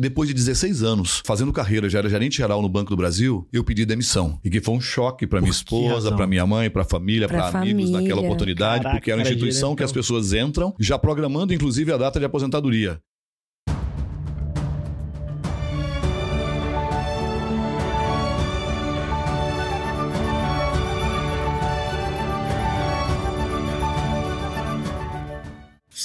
Depois de 16 anos fazendo carreira, já era gerente geral no Banco do Brasil, eu pedi demissão. E que foi um choque para minha esposa, para minha mãe, para a família, para amigos naquela oportunidade, Caraca, porque era uma instituição que as pessoas entram já programando inclusive a data de aposentadoria.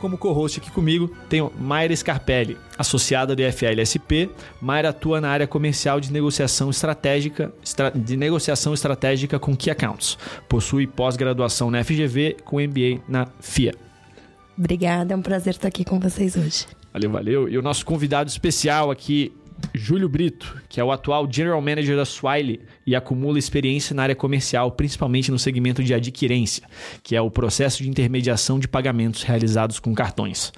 Como co-host aqui comigo, tenho Mayra Scarpelli, associada do FLSP. Mayra atua na área comercial de negociação estratégica, estra, de negociação estratégica com Key Accounts. Possui pós-graduação na FGV com MBA na FIA. Obrigada, é um prazer estar aqui com vocês hoje. Valeu, valeu. E o nosso convidado especial aqui Júlio Brito, que é o atual General Manager da Swile e acumula experiência na área comercial, principalmente no segmento de adquirência, que é o processo de intermediação de pagamentos realizados com cartões.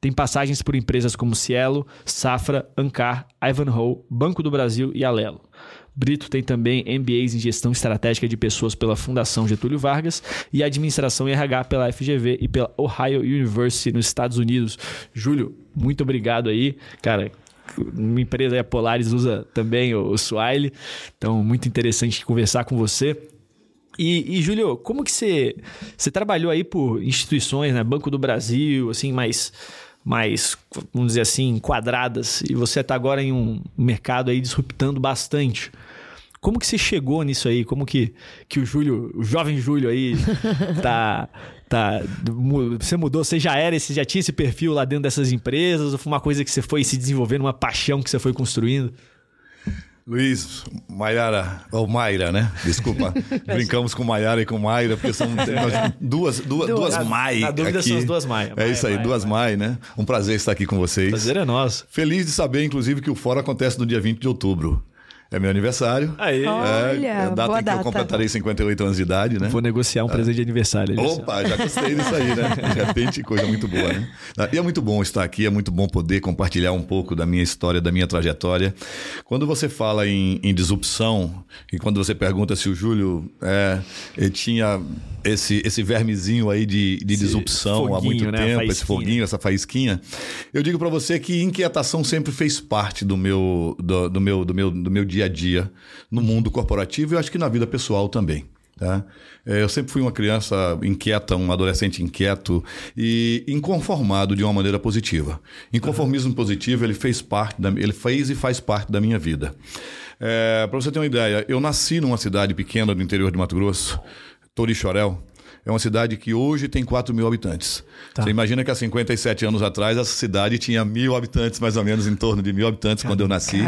Tem passagens por empresas como Cielo, Safra, Ancar, Ivanhoe, Banco do Brasil e Alelo. Brito tem também MBAs em Gestão Estratégica de Pessoas pela Fundação Getúlio Vargas e Administração RH pela FGV e pela Ohio University nos Estados Unidos. Júlio, muito obrigado aí. Cara, uma empresa, a Polaris, usa também o, o Swile. Então, muito interessante conversar com você. E, e Júlio, como que você, você trabalhou aí por instituições, né? Banco do Brasil, assim, mais, mais, vamos dizer assim, quadradas, e você está agora em um mercado aí disruptando bastante. Como que você chegou nisso aí? Como que, que o Júlio, o jovem Júlio aí, tá, tá. Você mudou, você já era, você já tinha esse perfil lá dentro dessas empresas? Ou foi uma coisa que você foi se desenvolvendo, uma paixão que você foi construindo? Luiz, Maiara, ou Mayra, né? Desculpa. Brincamos com Maiara e com Mayra, porque são duas, duas, duas, duas Mai. Na dúvida aqui. são as duas Mai. É isso aí, Maia, duas Mai, né? Um prazer estar aqui com vocês. Prazer é nosso. Feliz de saber, inclusive, que o fórum acontece no dia 20 de outubro. É meu aniversário. Aí. É, Olha, é a data em que data. eu completarei 58 anos de idade, né? Vou negociar um presente de aniversário. Opa, já gostei disso aí, né? De repente, coisa muito boa, né? E é muito bom estar aqui, é muito bom poder compartilhar um pouco da minha história, da minha trajetória. Quando você fala em, em disrupção, e quando você pergunta se o Júlio é, ele tinha esse, esse vermezinho aí de, de disrupção há muito né? tempo, esse foguinho, essa faísquinha, eu digo para você que inquietação sempre fez parte do meu, do, do, meu, do, meu, do meu dia a dia no mundo corporativo e eu acho que na vida pessoal também. Tá? É, eu sempre fui uma criança inquieta, um adolescente inquieto e inconformado de uma maneira positiva. Inconformismo uhum. positivo ele fez parte, da, ele fez e faz parte da minha vida. É, Para você ter uma ideia, eu nasci numa cidade pequena do interior de Mato Grosso, Torixorel. É uma cidade que hoje tem 4 mil habitantes. Tá. Você imagina que há 57 anos atrás essa cidade tinha mil habitantes, mais ou menos em torno de mil habitantes Caramba. quando eu nasci.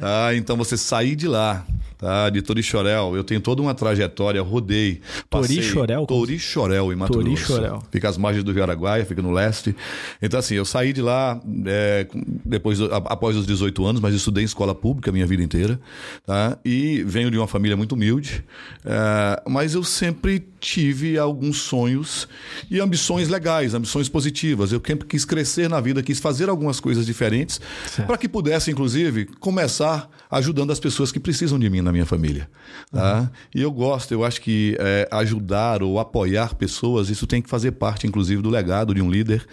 Ah, então você sair de lá tá? De Torixorel. Eu tenho toda uma trajetória, rodei. Torixorel? Torixorel, em Mato Torixorel. Grosso. Fica às margens do Rio Araguaia, fica no leste. Então, assim, eu saí de lá é, depois, após os 18 anos, mas estudei em escola pública a minha vida inteira, tá? E venho de uma família muito humilde, é, mas eu sempre tive alguns sonhos e ambições legais, ambições positivas. Eu sempre quis crescer na vida, quis fazer algumas coisas diferentes para que pudesse, inclusive, começar ajudando as pessoas que precisam de mim na minha família. Tá? Uhum. E eu gosto, eu acho que é, ajudar ou apoiar pessoas, isso tem que fazer parte, inclusive, do legado de um líder,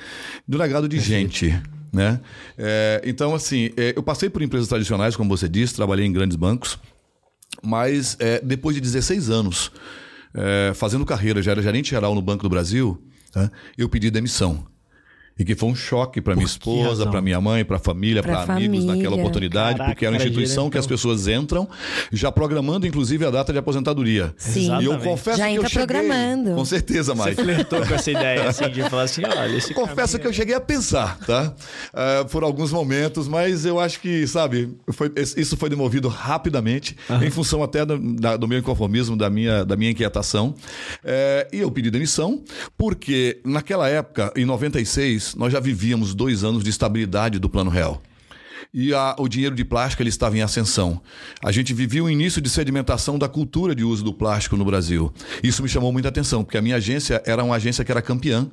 do legado de gente. Né? É, então, assim, é, eu passei por empresas tradicionais, como você disse, trabalhei em grandes bancos, mas é, depois de 16 anos é, fazendo carreira, já era gerente geral no Banco do Brasil, tá? eu pedi demissão. E que foi um choque para minha esposa, para minha mãe, para a família, para amigos naquela oportunidade, Caraca, porque era uma instituição que as pessoas entram já programando, inclusive, a data de aposentadoria. Sim. E eu confesso já que entra eu cheguei, programando. Com certeza, Mike. Você flertou com essa ideia, assim, de falar assim, olha, esse Confesso caminho... que eu cheguei a pensar, tá? Uh, por alguns momentos, mas eu acho que, sabe, foi, isso foi demovido rapidamente, uhum. em função até do, da, do meu inconformismo, da minha, da minha inquietação. Uh, e eu pedi demissão, porque naquela época, em 96, 2022, nós já vivíamos dois anos de estabilidade do Plano Real e a, o dinheiro de plástico ele estava em ascensão. A gente vivia o início de sedimentação da cultura de uso do plástico no Brasil. Isso me chamou muita atenção, porque a minha agência era uma agência que era campeã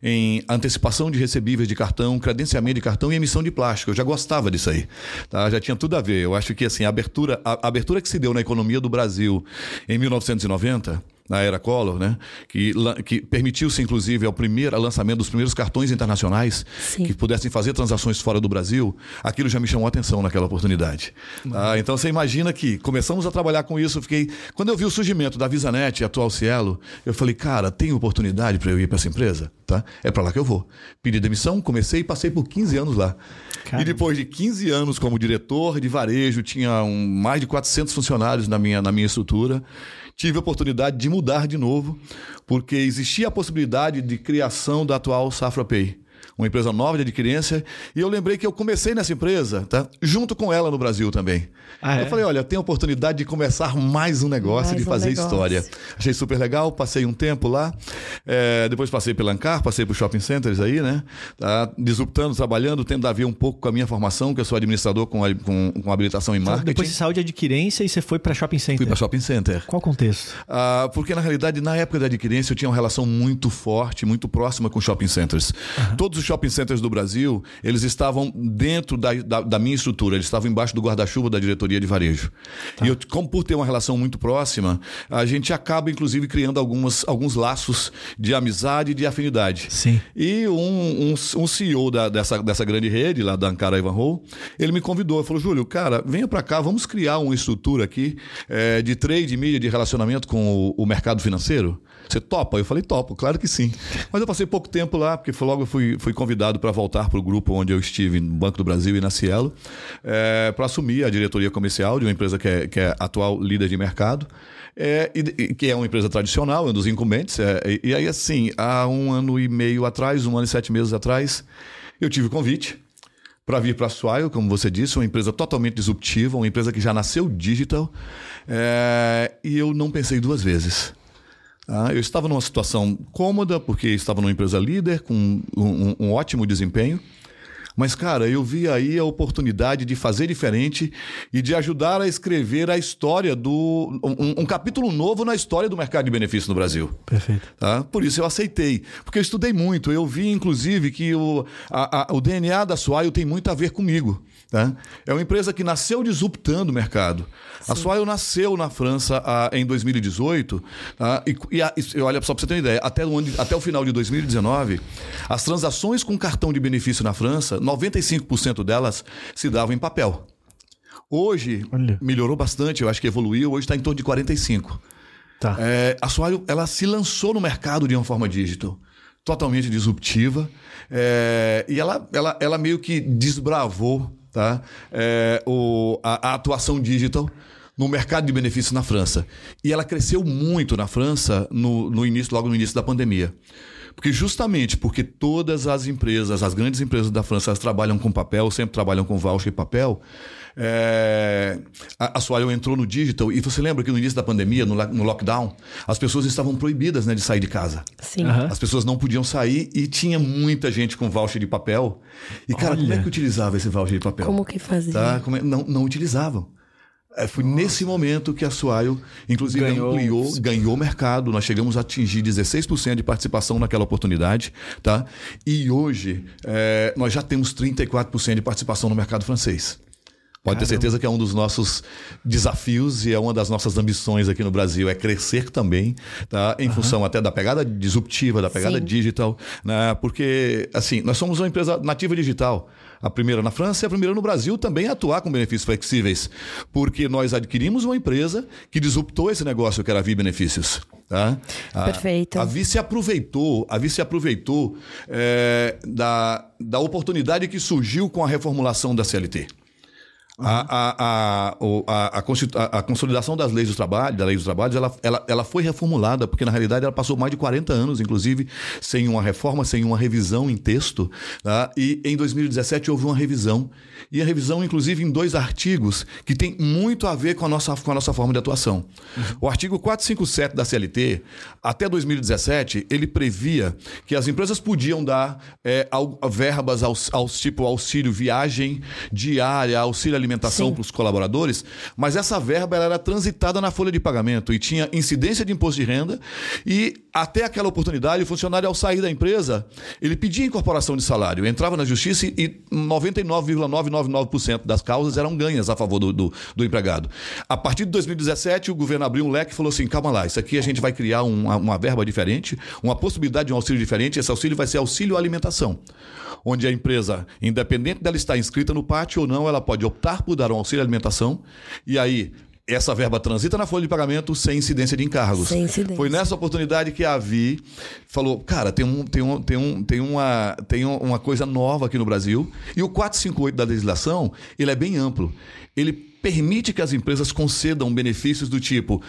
em antecipação de recebíveis de cartão, credenciamento de cartão e emissão de plástico. Eu já gostava disso aí. Tá? Já tinha tudo a ver. Eu acho que assim, a abertura, a, a abertura que se deu na economia do Brasil em 1990 na era Collor, né? Que, que permitiu-se, inclusive, ao primeiro lançamento dos primeiros cartões internacionais Sim. que pudessem fazer transações fora do Brasil. Aquilo já me chamou a atenção naquela oportunidade. Ah, então você imagina que começamos a trabalhar com isso. fiquei quando eu vi o surgimento da VisaNet, atual Cielo, eu falei, cara, tem oportunidade para eu ir para essa empresa, tá? É para lá que eu vou. Pedi demissão, comecei e passei por 15 anos lá. Caramba. E depois de 15 anos como diretor de varejo, tinha um, mais de 400 funcionários na minha, na minha estrutura tive a oportunidade de mudar de novo, porque existia a possibilidade de criação da atual Safra Pay uma empresa nova de adquirência, e eu lembrei que eu comecei nessa empresa, tá? Junto com ela no Brasil também. Ah, é? Eu falei, olha, tem a oportunidade de começar mais um negócio, mais de fazer um história. Achei super legal, passei um tempo lá, é, depois passei pela Ancar, passei por shopping centers aí, né? Tá? Disruptando, trabalhando, tendo a ver um pouco com a minha formação, que eu sou administrador com, com, com habilitação em marketing. Depois você saiu de adquirência e você foi para shopping center. Fui para shopping center. Qual o contexto? Ah, porque na realidade, na época da adquirência, eu tinha uma relação muito forte, muito próxima com shopping centers. Uhum. Todos os shopping centers do Brasil, eles estavam dentro da, da, da minha estrutura, eles estavam embaixo do guarda-chuva da diretoria de varejo. Tá. E eu, como por ter uma relação muito próxima, a gente acaba, inclusive, criando algumas, alguns laços de amizade e de afinidade. Sim. E um, um, um CEO da, dessa, dessa grande rede, lá da Ankara Ivanhoe, ele me convidou, falou, Júlio, cara, venha para cá, vamos criar uma estrutura aqui é, de trade, mídia, de relacionamento com o, o mercado financeiro. Você topa? Eu falei, topo, claro que sim. Mas eu passei pouco tempo lá, porque logo eu fui, fui convidado para voltar para o grupo onde eu estive, no Banco do Brasil e na Cielo, é, para assumir a diretoria comercial de uma empresa que é, que é atual líder de mercado. É, e, que é uma empresa tradicional, é um dos incumbentes. É, e, e aí, assim, há um ano e meio atrás, um ano e sete meses atrás, eu tive o convite para vir para a Swile, como você disse, uma empresa totalmente disruptiva, uma empresa que já nasceu digital, e eu não pensei duas vezes. Ah, eu estava numa situação cômoda, porque estava numa empresa líder, com um, um, um ótimo desempenho. Mas, cara, eu vi aí a oportunidade de fazer diferente e de ajudar a escrever a história do. Um, um capítulo novo na história do mercado de benefícios no Brasil. Perfeito. Tá? Por isso eu aceitei. Porque eu estudei muito. Eu vi, inclusive, que o, a, a, o DNA da Swile tem muito a ver comigo. Tá? É uma empresa que nasceu disruptando o mercado. Sim. A Swile nasceu na França a, em 2018. Tá? E, a, e, olha, só para você ter uma ideia, até o, até o final de 2019, as transações com cartão de benefício na França 95% delas se davam em papel. Hoje, Olha. melhorou bastante, eu acho que evoluiu, hoje está em torno de 45%. Tá. É, a Soalho, ela se lançou no mercado de uma forma digital, totalmente disruptiva, é, e ela, ela, ela meio que desbravou tá? É, o, a, a atuação digital no mercado de benefícios na França. E ela cresceu muito na França no, no início, logo no início da pandemia. Porque justamente porque todas as empresas, as grandes empresas da França, elas trabalham com papel, sempre trabalham com voucher e papel, é, a, a entrou no digital e você lembra que no início da pandemia, no, no lockdown, as pessoas estavam proibidas né, de sair de casa. Sim. Uhum. As pessoas não podiam sair e tinha muita gente com voucher de papel. E, cara, Olha. como é que utilizava esse voucher de papel? Como que fazia? Tá? Como é? não, não utilizavam. É, foi Nossa. nesse momento que a Swile, inclusive, ganhou. ampliou, ganhou mercado. Nós chegamos a atingir 16% de participação naquela oportunidade. Tá? E hoje, é, nós já temos 34% de participação no mercado francês. Pode Caramba. ter certeza que é um dos nossos desafios e é uma das nossas ambições aqui no Brasil, é crescer também, tá? em uhum. função até da pegada disruptiva, da pegada Sim. digital, né? porque assim, nós somos uma empresa nativa digital a primeira na França e a primeira no Brasil também a atuar com benefícios flexíveis, porque nós adquirimos uma empresa que disruptou esse negócio que era a Vi Benefícios. Tá? A, Perfeito. A Vi se aproveitou, a Vi se aproveitou é, da, da oportunidade que surgiu com a reformulação da CLT. A, a, a, a, a, a, consolidação das leis do trabalho, da lei dos trabalhos, ela, ela, ela foi reformulada, porque na realidade ela passou mais de 40 anos, inclusive, sem uma reforma, sem uma revisão em texto. Tá? E em 2017 houve uma revisão. E a revisão, inclusive, em dois artigos que tem muito a ver com a nossa, com a nossa forma de atuação. Uhum. O artigo 457 da CLT, até 2017, ele previa que as empresas podiam dar é, verbas aos, aos tipo auxílio viagem diária, auxílio alimentação para os colaboradores, mas essa verba era transitada na folha de pagamento e tinha incidência de imposto de renda e até aquela oportunidade o funcionário ao sair da empresa, ele pedia incorporação de salário, entrava na justiça e 99,999% das causas eram ganhas a favor do, do, do, empregado. A partir de 2017, o governo abriu um leque e falou assim, calma lá, isso aqui a gente vai criar uma, uma verba diferente, uma possibilidade de um auxílio diferente, esse auxílio vai ser auxílio alimentação onde a empresa, independente dela estar inscrita no pátio ou não, ela pode optar dar um auxílio alimentação. E aí essa verba transita na folha de pagamento sem incidência de encargos. Sem incidência. Foi nessa oportunidade que a Vi falou, cara, tem, um, tem, um, tem, um, tem, uma, tem uma coisa nova aqui no Brasil e o 458 da legislação, ele é bem amplo. Ele permite que as empresas concedam benefícios do tipo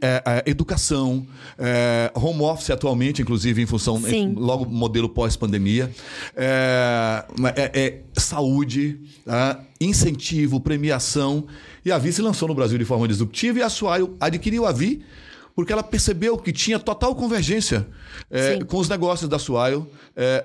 é, é, educação, é, home office atualmente, inclusive em função Sim. logo modelo pós-pandemia, é, saúde, tá? incentivo, premiação. E a Vi se lançou no Brasil de forma disruptiva e a Suaio adquiriu a Vi porque ela percebeu que tinha total convergência com os negócios da Suaio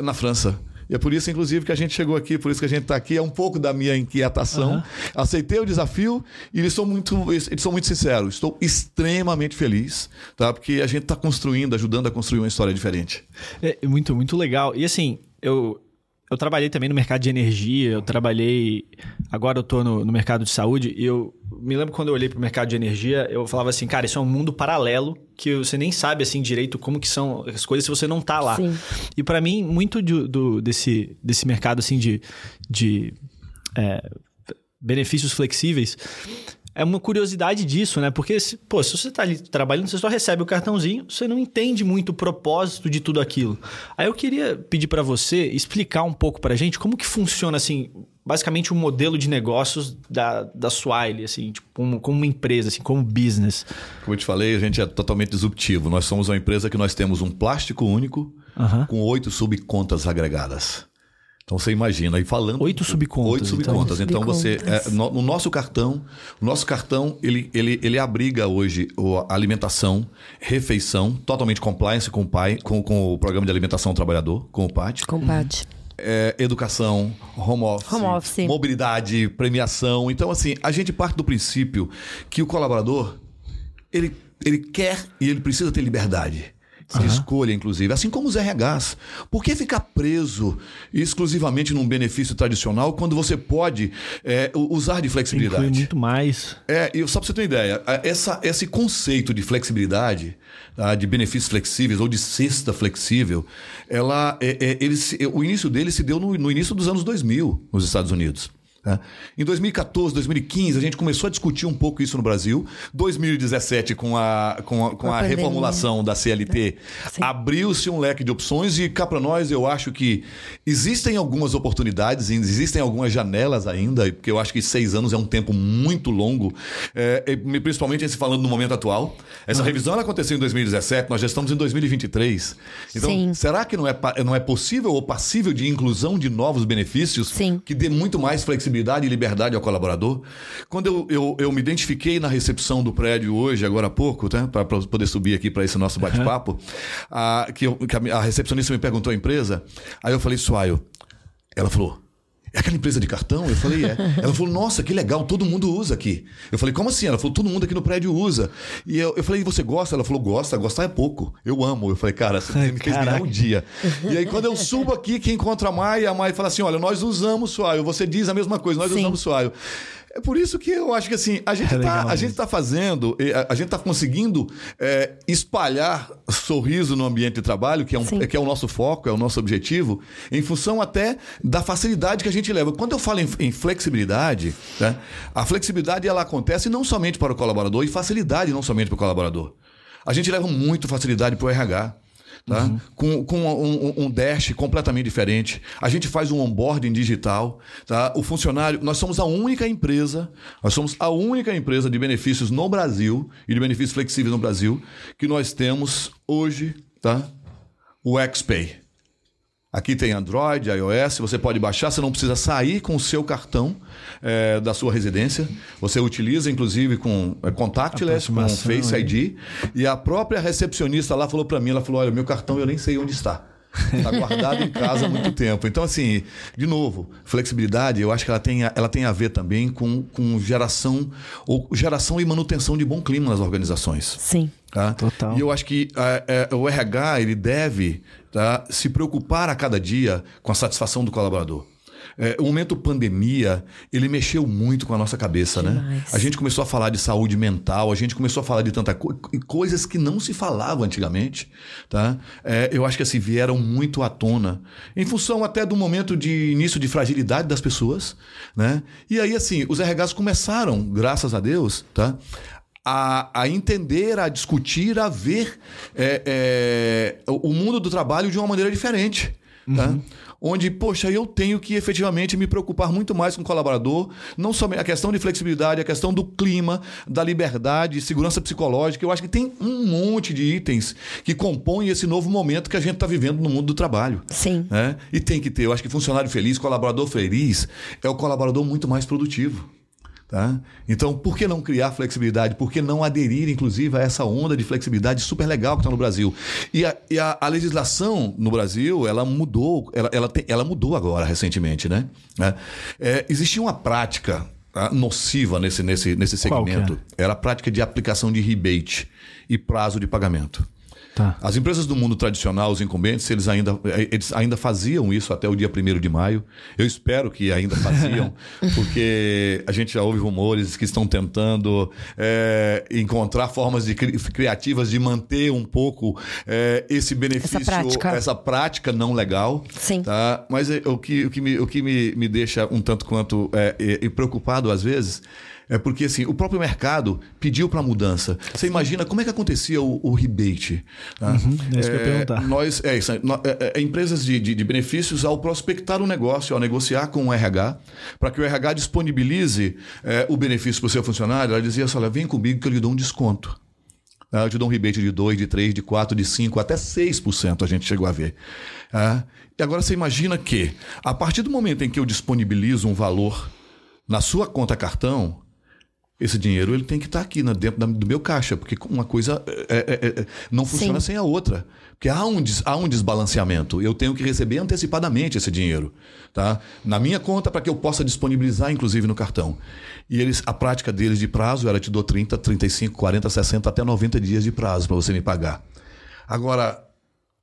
na França. E é por isso, inclusive, que a gente chegou aqui, por isso que a gente está aqui. É um pouco da minha inquietação. Uhum. Aceitei o desafio e eles são muito, eles são muito sinceros. Estou extremamente feliz, tá? Porque a gente está construindo, ajudando a construir uma história diferente. É muito, muito legal. E assim, eu, eu trabalhei também no mercado de energia, eu trabalhei. Agora eu estou no, no, mercado de saúde e eu me lembro quando eu olhei para o mercado de energia, eu falava assim, cara, isso é um mundo paralelo que você nem sabe assim direito como que são as coisas se você não está lá. Sim. E para mim, muito de, do, desse, desse mercado assim de, de é, benefícios flexíveis é uma curiosidade disso, né? Porque, pô, se você está ali trabalhando, você só recebe o cartãozinho, você não entende muito o propósito de tudo aquilo. Aí eu queria pedir para você explicar um pouco para a gente como que funciona, assim, basicamente o um modelo de negócios da, da Swile, assim, tipo, como, como uma empresa, assim, como business. Como eu te falei, a gente é totalmente disruptivo. Nós somos uma empresa que nós temos um plástico único uhum. com oito subcontas agregadas. Então você imagina, aí falando. Oito subcontas. Oito subcontas. Então, então você. É, no, no, nosso cartão, o nosso cartão, ele, ele, ele abriga hoje a alimentação, refeição, totalmente compliance com o pai, com, com o programa de alimentação do trabalhador, com o PAT. Com o PAT. É, educação, home office, home office, mobilidade, premiação. Então, assim, a gente parte do princípio que o colaborador ele, ele quer e ele precisa ter liberdade de uhum. escolha, inclusive, assim como os RHs. Por que ficar preso exclusivamente num benefício tradicional quando você pode é, usar de flexibilidade? Inclui muito mais. É, e só para você ter uma ideia, essa, esse conceito de flexibilidade, tá, de benefícios flexíveis ou de cesta flexível, ela, é, é, ele, o início dele se deu no, no início dos anos 2000 nos Estados Unidos. Né? Em 2014, 2015, a gente começou a discutir um pouco isso no Brasil. 2017, com a, com a, com a, a reformulação da CLT, abriu-se um leque de opções e cá para nós eu acho que existem algumas oportunidades, existem algumas janelas ainda, porque eu acho que seis anos é um tempo muito longo, é, principalmente se falando no momento atual. Essa uhum. revisão ela aconteceu em 2017, nós já estamos em 2023. Então, Sim. será que não é, não é possível ou passível de inclusão de novos benefícios Sim. que dê muito mais flexibilidade? Flexibilidade e liberdade ao colaborador. Quando eu, eu, eu me identifiquei na recepção do prédio hoje, agora há pouco, né, para poder subir aqui para esse nosso bate-papo, uhum. que, eu, que a, a recepcionista me perguntou a empresa, aí eu falei, Suaio. Ela falou, é aquela empresa de cartão? Eu falei, é. Ela falou, nossa, que legal, todo mundo usa aqui. Eu falei, como assim? Ela falou, todo mundo aqui no prédio usa. E eu, eu falei, você gosta? Ela falou, gosta, gostar é pouco. Eu amo. Eu falei, cara, você Ai, me fez ganhar um dia. E aí, quando eu subo aqui, que encontra a Maia, a Maia fala assim: olha, nós usamos Suaio. Você diz a mesma coisa, nós Sim. usamos Suaio. É por isso que eu acho que assim, a gente está é tá fazendo, a, a gente está conseguindo é, espalhar sorriso no ambiente de trabalho, que é, um, que é o nosso foco, é o nosso objetivo, em função até da facilidade que a gente leva. Quando eu falo em, em flexibilidade, né, a flexibilidade ela acontece não somente para o colaborador, e facilidade não somente para o colaborador. A gente leva muito facilidade para o RH. Tá? Uhum. Com, com um, um, dash completamente diferente. A gente faz um onboarding digital. Tá? O funcionário, nós somos a única empresa, nós somos a única empresa de benefícios no Brasil e de benefícios flexíveis no Brasil que nós temos hoje tá? o XPay. Aqui tem Android, iOS, você pode baixar, você não precisa sair com o seu cartão é, da sua residência. Você utiliza, inclusive, com é, contactless, com Face ID. E a própria recepcionista lá falou para mim, ela falou, olha, meu cartão eu nem sei onde está. Está guardado em casa há muito tempo. Então, assim, de novo, flexibilidade, eu acho que ela tem, a, ela tem a ver também com, com geração, ou geração e manutenção de bom clima nas organizações. Sim. Tá? Total. E eu acho que é, é, o RH ele deve tá, se preocupar a cada dia com a satisfação do colaborador. É, o momento pandemia, ele mexeu muito com a nossa cabeça, né? Demais. né? A gente começou a falar de saúde mental, a gente começou a falar de tanta coisa, coisas que não se falava antigamente, tá? É, eu acho que assim, vieram muito à tona, em função até do momento de início de fragilidade das pessoas, né? E aí, assim, os RHs começaram, graças a Deus, tá? a, a entender, a discutir, a ver é, é, o mundo do trabalho de uma maneira diferente. Tá? Onde, poxa, eu tenho que efetivamente me preocupar muito mais com o colaborador, não somente a questão de flexibilidade, a questão do clima, da liberdade, segurança psicológica. Eu acho que tem um monte de itens que compõem esse novo momento que a gente está vivendo no mundo do trabalho. Sim. Né? E tem que ter. Eu acho que funcionário feliz, colaborador feliz, é o colaborador muito mais produtivo. Tá? Então, por que não criar flexibilidade? Por que não aderir, inclusive, a essa onda de flexibilidade super legal que está no Brasil? E, a, e a, a, legislação no Brasil, ela mudou, ela, ela, ela mudou agora, recentemente, né? É, é, existia uma prática tá, nociva nesse, nesse, nesse segmento. É? Era a prática de aplicação de rebate e prazo de pagamento. Tá. As empresas do mundo tradicional, os incumbentes, eles ainda, eles ainda faziam isso até o dia 1 de maio. Eu espero que ainda faziam, porque a gente já ouve rumores que estão tentando é, encontrar formas de, criativas de manter um pouco é, esse benefício, essa prática. essa prática. não legal. Sim. Tá? Mas é, o que, o que, me, o que me, me deixa um tanto quanto preocupado às vezes é porque assim, o próprio mercado pediu para mudança. Você imagina como é que acontecia o, o rebate? Tá? Uhum, é isso que eu ia é, perguntar. Nós, é isso, é, é, empresas de, de, de, benefícios, ao prospectar um negócio, ao negociar com o RH, para que o RH disponibilize é, o benefício para o seu funcionário, ela dizia assim: olha, vem comigo que eu lhe dou um desconto. Ah, eu te dou um rebate de 2, de 3, de 4, de 5, até 6% a gente chegou a ver. Ah, e agora você imagina que, a partir do momento em que eu disponibilizo um valor na sua conta cartão, esse dinheiro ele tem que estar aqui né, dentro do meu caixa, porque uma coisa é, é, é, é não funciona Sim. sem a outra. Porque há um, há um desbalanceamento. Eu tenho que receber antecipadamente esse dinheiro tá? na minha conta para que eu possa disponibilizar, inclusive, no cartão. E eles, a prática deles de prazo era te dou 30, 35, 40, 60, até 90 dias de prazo para você me pagar. Agora,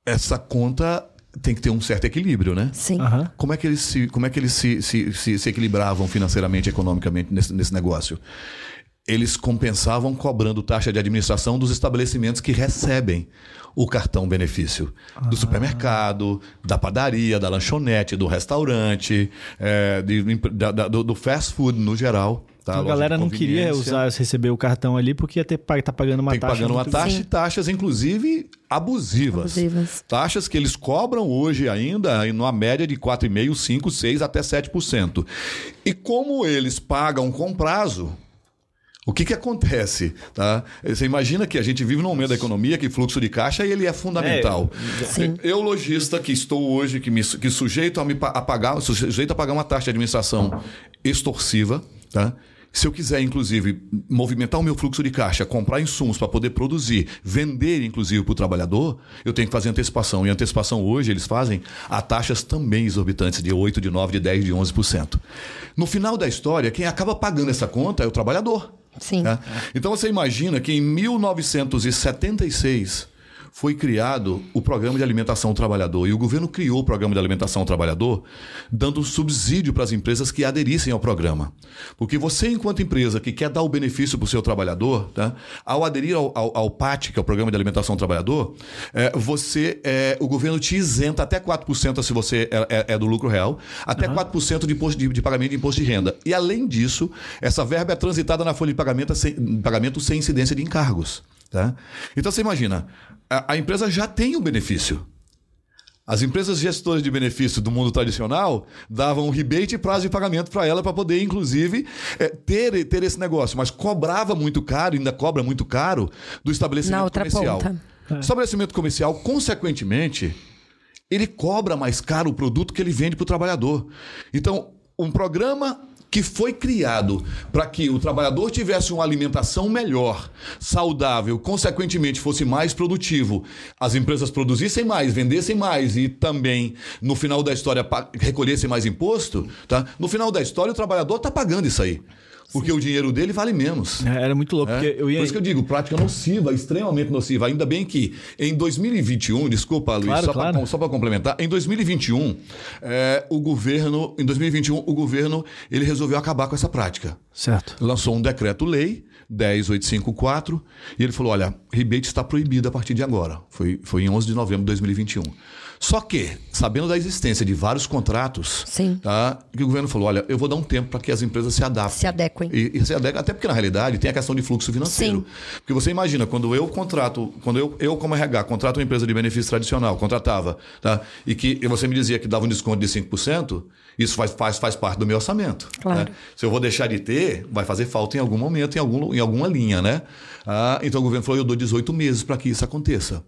essa conta tem que ter um certo equilíbrio, né? Sim. Uhum. Como é que eles se, como é que eles se, se, se, se equilibravam financeiramente, economicamente nesse, nesse negócio? Eles compensavam cobrando taxa de administração dos estabelecimentos que recebem o cartão benefício. Do ah. supermercado, da padaria, da lanchonete, do restaurante, é, de, da, da, do, do fast food no geral. Tá, então, a galera não queria usar, receber o cartão ali porque ia ter tá pagando uma Tem taxa. pagando uma taxa e taxas, inclusive, abusivas. abusivas. Taxas que eles cobram hoje ainda numa média de 4,5%, 5%, 6% até 7%. E como eles pagam com prazo, o que, que acontece? Tá? Você imagina que a gente vive num momento da economia que fluxo de caixa ele é fundamental. É, eu, lojista, que estou hoje, que, me, que sujeito a, me, a pagar, sujeito a pagar uma taxa de administração extorsiva, tá? Se eu quiser, inclusive, movimentar o meu fluxo de caixa, comprar insumos para poder produzir, vender, inclusive, para o trabalhador, eu tenho que fazer antecipação. E antecipação hoje eles fazem a taxas também exorbitantes, de 8, de 9, de 10, de 11%. No final da história, quem acaba pagando essa conta é o trabalhador. Sim. Né? Então você imagina que em 1976 foi criado o Programa de Alimentação ao Trabalhador. E o governo criou o Programa de Alimentação ao Trabalhador, dando subsídio para as empresas que aderissem ao programa. Porque você, enquanto empresa que quer dar o benefício para o seu trabalhador, tá? ao aderir ao, ao, ao, PAT, que é o Programa de Alimentação ao Trabalhador, é, você, é, o governo te isenta até 4% se você é, é, é, do lucro real, até uhum. 4% de, imposto, de, de, pagamento de imposto de renda. E, além disso, essa verba é transitada na folha de pagamento sem, pagamento sem incidência de encargos. Tá? Então você imagina, a, a empresa já tem um benefício. As empresas gestoras de benefício do mundo tradicional davam um rebate e prazo de pagamento para ela para poder, inclusive, é, ter, ter esse negócio, mas cobrava muito caro, ainda cobra muito caro, do estabelecimento Na outra comercial. ponta. O estabelecimento comercial, consequentemente, ele cobra mais caro o produto que ele vende para o trabalhador. Então, um programa que foi criado para que o trabalhador tivesse uma alimentação melhor, saudável, consequentemente fosse mais produtivo, as empresas produzissem mais, vendessem mais e também, no final da história, recolhessem mais imposto, tá? no final da história, o trabalhador está pagando isso aí. Porque o dinheiro dele vale menos. É, Era muito louco, É? eu ia. Por isso que eu digo, prática nociva, extremamente nociva. Ainda bem que em 2021, desculpa, Luiz, Claro, só claro. para complementar, em 2021, é, o governo, em 2021, o governo ele resolveu acabar com essa prática. Certo. Lançou um decreto-lei 10854 e ele falou: olha, rebate está proibido a partir de agora. Foi, foi em 11 de novembro de 2021. Só que, sabendo da existência de vários contratos, Sim. tá, que o governo falou: olha, eu vou dar um tempo para que as empresas se adaptem. Se adequem. E, e se adequem, até porque na realidade tem a questão de fluxo financeiro. Sim. Porque você imagina, quando eu contrato, quando eu, eu como RH, contrato uma empresa de benefício tradicional, contratava, tá? E que e você me dizia que dava um desconto de 5%, isso faz, faz, faz parte do meu orçamento. Claro. né? Se eu vou deixar de ter, vai fazer falta em algum momento, em, algum, em alguma linha, né? Ah, então o governo falou: eu dou 18 meses para que isso aconteça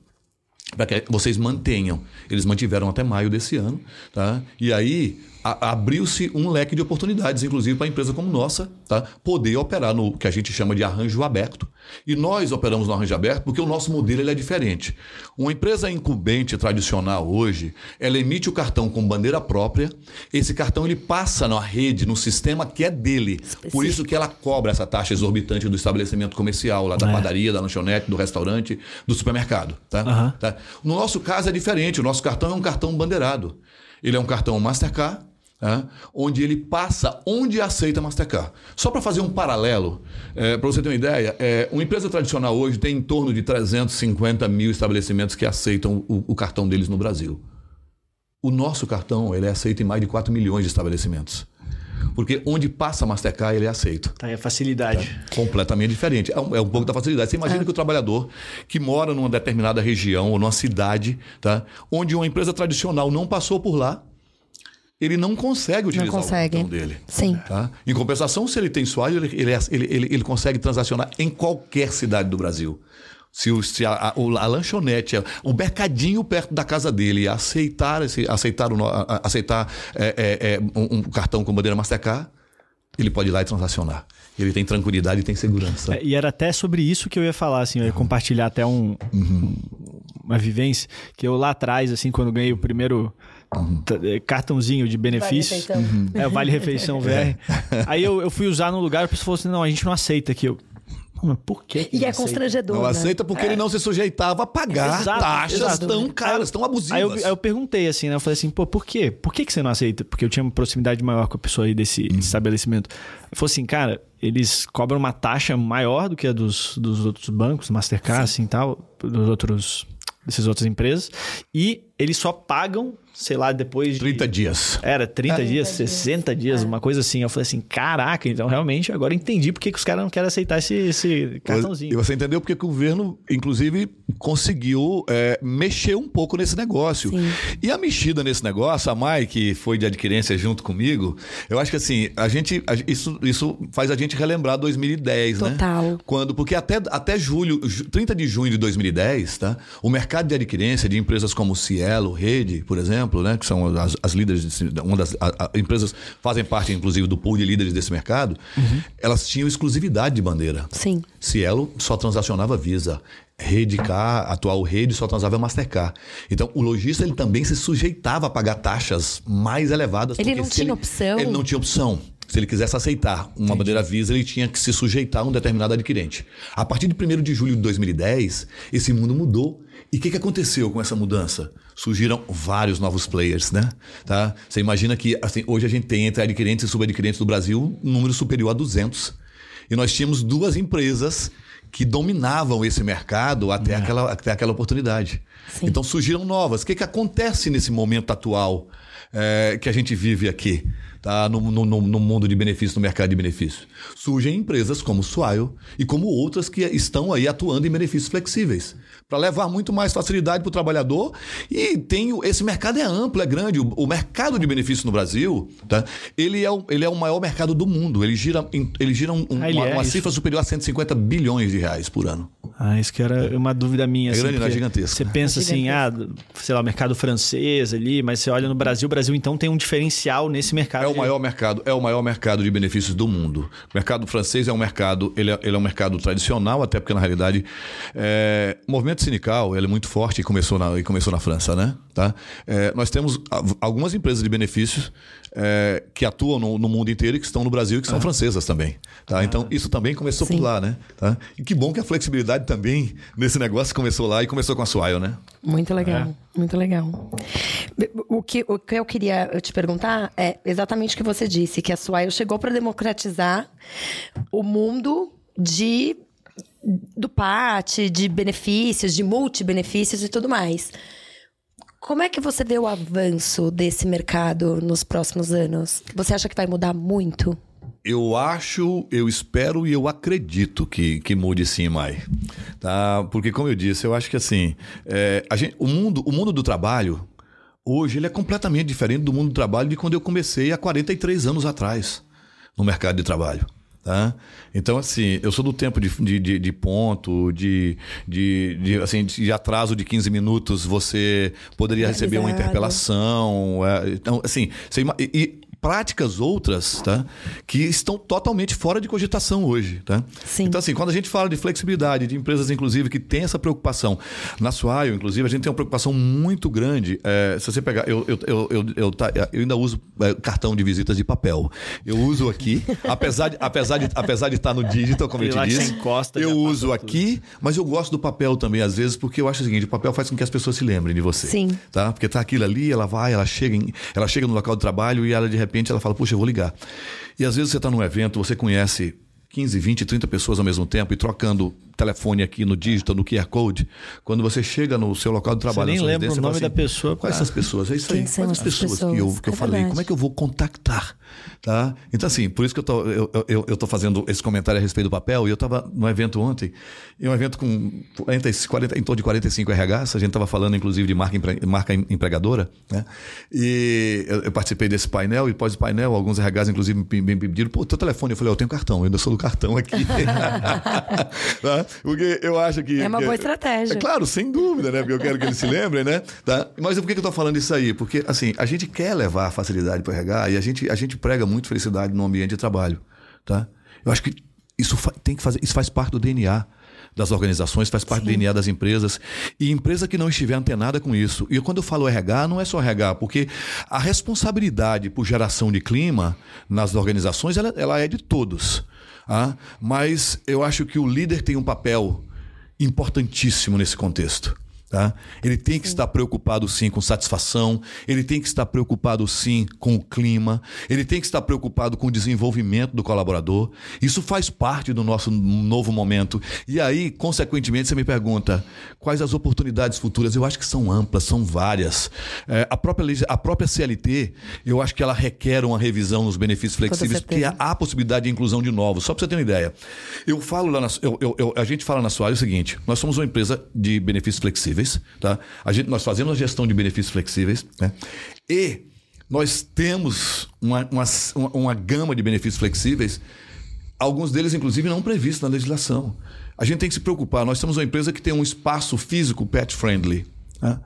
para que vocês mantenham. Eles mantiveram até maio desse ano, tá? E aí abriu-se um leque de oportunidades, inclusive para empresa como nossa, tá? Poder operar no que a gente chama de arranjo aberto. E nós operamos no arranjo aberto porque o nosso modelo ele é diferente. Uma empresa incumbente tradicional hoje, ela emite o cartão com bandeira própria. Esse cartão ele passa na rede, no sistema que é dele. Por isso que ela cobra essa taxa exorbitante do estabelecimento comercial, lá da É. padaria, da lanchonete, do restaurante, do supermercado, tá? Aham. Tá? No nosso caso é diferente. O nosso cartão é um cartão bandeirado. Ele é um cartão Mastercard, tá? onde ele passa onde aceita Mastercard. Só para fazer um paralelo, para você ter uma ideia, é, uma empresa tradicional hoje tem em torno de 350 mil estabelecimentos que aceitam o, o cartão deles no Brasil. O nosso cartão ele é aceito em mais de 4 milhões de estabelecimentos. Porque onde passa Mastercard, ele é aceito Tá a facilidade. completamente diferente. É um, é um pouco da facilidade. Você imagina que o trabalhador que mora numa determinada região ou numa cidade, tá? onde uma empresa tradicional não passou por lá, ele não consegue utilizar consegue. o cartão dele. Sim. Tá? Em compensação, se ele tem Swile, ele, ele, ele, ele, ele consegue transacionar em qualquer cidade do Brasil. Se, o, se a, a, a lanchonete, o mercadinho perto da casa dele aceitar, esse, aceitar, o, a- aceitar é, é, é, um, um cartão com bandeira Mastercard, ele pode ir lá e transacionar. Ele tem tranquilidade e tem segurança. É, e era até sobre isso que eu ia falar, assim, eu ia compartilhar até um, uma vivência que eu lá atrás, assim, quando ganhei o primeiro eh, cartãozinho de benefícios, Vale refeição. é, o Vale Refeição VR, aí eu, eu fui usar num lugar e a pessoa falou assim, não, a gente não aceita aqui. Eu, "Pô, mas por que que E é aceita?" constrangedor. Não né? aceita porque ele não se sujeitava a pagar Exato, taxas exato. tão caras, tão abusivas. Aí eu, aí eu perguntei assim, né? Eu falei assim, pô, por quê? Por que, que você não aceita? Porque eu tinha uma proximidade maior com a pessoa aí desse estabelecimento. Ele falou assim, cara, eles cobram uma taxa maior do que a dos, dos outros bancos, Mastercard, assim tal, dos outros, dessas outras empresas. E eles só pagam, sei lá, depois de. 30 dias. Era 30 dias, dias. 60 dias, uma coisa assim. Eu falei assim, caraca, então realmente agora entendi por que, os caras não querem aceitar esse, esse cartãozinho. E você entendeu porque que o governo, inclusive, conseguiu é, mexer um pouco nesse negócio. Sim. E a mexida nesse negócio, a Mai, que foi de adquirência junto comigo, eu acho que assim, a gente. a- isso, isso faz a gente relembrar 2010, né? Total. Quando, porque até, até julho, ju- 30 de junho de 2010, tá? O mercado de adquirência de empresas como Cielo, Rede, por exemplo, né? Que são as, as líderes, desse- uma das a- a- empresas fazem parte, inclusive, do pool de líderes desse mercado, elas tinham exclusividade de bandeira. Sim. Cielo só transacionava Visa. Rede K, atual Rede, só transava Mastercard. Então, o lojista ele também se sujeitava a pagar taxas mais elevadas. Ele não tinha opção? Ele não tinha opção. Se ele quisesse aceitar uma bandeira Visa, ele tinha que se sujeitar a um determinado adquirente. A partir de 1 de julho de 2010, esse mundo mudou. E o que, que aconteceu com essa mudança? Surgiram vários novos players, né? Tá? Você imagina que assim, hoje a gente tem entre adquirentes e subadquirentes do Brasil um número superior a 200. E nós tínhamos duas empresas que dominavam esse mercado até, aquela, até aquela oportunidade. Sim. Então surgiram novas. O que, que acontece nesse momento atual é, que a gente vive aqui? Tá, no, no, no mundo de benefícios, no mercado de benefícios. Surgem empresas como Swile e como outras que estão aí atuando em benefícios flexíveis para levar muito mais facilidade para o trabalhador. E tem esse mercado é amplo, é grande. O, o mercado de benefícios no Brasil, tá? ele, é o, ele é o maior mercado do mundo. Ele gira, ele gira um, Ah, ele uma, é uma cifra superior a 150 bilhões de reais por ano. Ah, isso que era uma dúvida minha. É assim, grande, né? porque Gigantesco. Você pensa assim, ah, sei lá, o mercado francês ali, mas você olha no Brasil, o Brasil então tem um diferencial nesse mercado. É o de- maior mercado, é o maior mercado de benefícios do mundo. O mercado francês é um mercado, ele é, ele é um mercado tradicional, até porque na realidade é, o movimento sindical ele é muito forte e começou na, e começou na França, né? Tá? É, nós temos algumas empresas de benefícios é, que atuam no, no mundo inteiro e que estão no Brasil e que são francesas também. Tá? Então isso também começou Sim. por lá, né? Tá? E que bom que a flexibilidade também nesse negócio começou lá e começou com a Swile, né? Muito legal, muito legal. O que, o que eu queria te perguntar é exatamente o que você disse, que a Swile chegou para democratizar o mundo de do PAT, de benefícios, de multibenefícios e tudo mais. Como é que você vê o avanço desse mercado nos próximos anos? Você acha que vai mudar muito? Eu acho, eu espero e eu acredito que, que mude sim, Mai. Tá? Porque, como eu disse, eu acho que assim, é, gente, o, mundo, o mundo do trabalho, hoje, ele é completamente diferente do mundo do trabalho de quando eu comecei há 43 anos atrás no mercado de trabalho. Tá? Então, assim, eu sou do tempo de, de, de- ponto, de, de, de, assim, de atraso de 15 minutos, você poderia receber uma interpelação. é, então, assim, você e práticas outras, tá? Que estão totalmente fora de cogitação hoje, tá? Sim. Então, assim, quando a gente fala de flexibilidade, de empresas, inclusive, que têm essa preocupação, na Swile, inclusive, a gente tem uma preocupação muito grande. é, se você pegar, eu, eu, eu, eu, eu, tá- eu ainda uso é, cartão de visitas de papel. Eu uso aqui, apesar de, apesar de, apesar de estar no digital, como eu te disse, encosta, eu uso tudo. aqui, mas eu gosto do papel também, às vezes, porque eu acho o seguinte, o papel faz com que as pessoas se lembrem de você. Sim. Tá? Porque tá aquilo ali, ela vai, ela chega, em- ela chega no local de trabalho e ela, de repente, ela fala, puxa, eu vou ligar. E às vezes você está num evento, você conhece 15, 20, 30 pessoas ao mesmo tempo e trocando telefone aqui no digital, no QR Code. Quando você chega no seu local de trabalho, nem na sua lembra residência, o você nome fala da pessoa, Quais essas pessoas? É isso Quem aí. são Quais as essas pessoas, que eu, pessoas? que eu É falei? verdade. Como é que eu vou contactar? Tá? Então, assim, por isso que eu tô, eu, eu, eu tô fazendo esse comentário a respeito do papel. E eu estava num evento ontem, e um evento com 40, 40, em torno de 45 RHs. A gente estava falando, inclusive, de marca, empre- marca em- empregadora. Né? E eu, eu participei desse painel, e pós o painel, alguns RHs, inclusive, me, me pediram: pô, teu telefone. Eu falei: eu tenho cartão, eu ainda sou do cartão aqui. Tá? Porque eu acho que. É uma boa estratégia. É claro, sem dúvida, né? Porque eu quero que eles se lembrem, né? Tá? Mas por que eu tô falando isso aí? Porque, assim, a gente quer levar a facilidade para o RH e a gente, a gente prega muito felicidade no ambiente de trabalho, tá? Eu acho que isso tem que fazer, isso faz parte do DNA das organizações, faz parte do DNA das empresas. E empresa que não estiver antenada com isso. E quando eu falo RH, não é só RH, porque a responsabilidade por geração de clima nas organizações, ela, ela é de todos. Ah? Mas eu acho que o líder tem um papel importantíssimo nesse contexto. Tá? Ele tem que estar preocupado sim com satisfação, ele tem que estar preocupado sim com o clima, ele tem que estar preocupado com o desenvolvimento do colaborador. Isso faz parte do nosso novo momento. E aí, consequentemente, você me pergunta quais as oportunidades futuras. Eu acho que são amplas, são várias. É, a, própria, a própria CLT, eu acho que ela requer uma revisão nos benefícios flexíveis, porque há a possibilidade de inclusão de novos. Só para você ter uma ideia. Eu falo lá na, eu- eu- eu- a gente fala na Soalho o seguinte: nós somos uma empresa de benefícios flexíveis, tá? A gente, nós fazemos a gestão de benefícios flexíveis, né? E nós temos uma, uma, uma- gama de benefícios flexíveis, alguns deles, inclusive, não previstos na legislação. A gente tem que se preocupar. Nós somos uma empresa que tem um espaço físico pet friendly. né?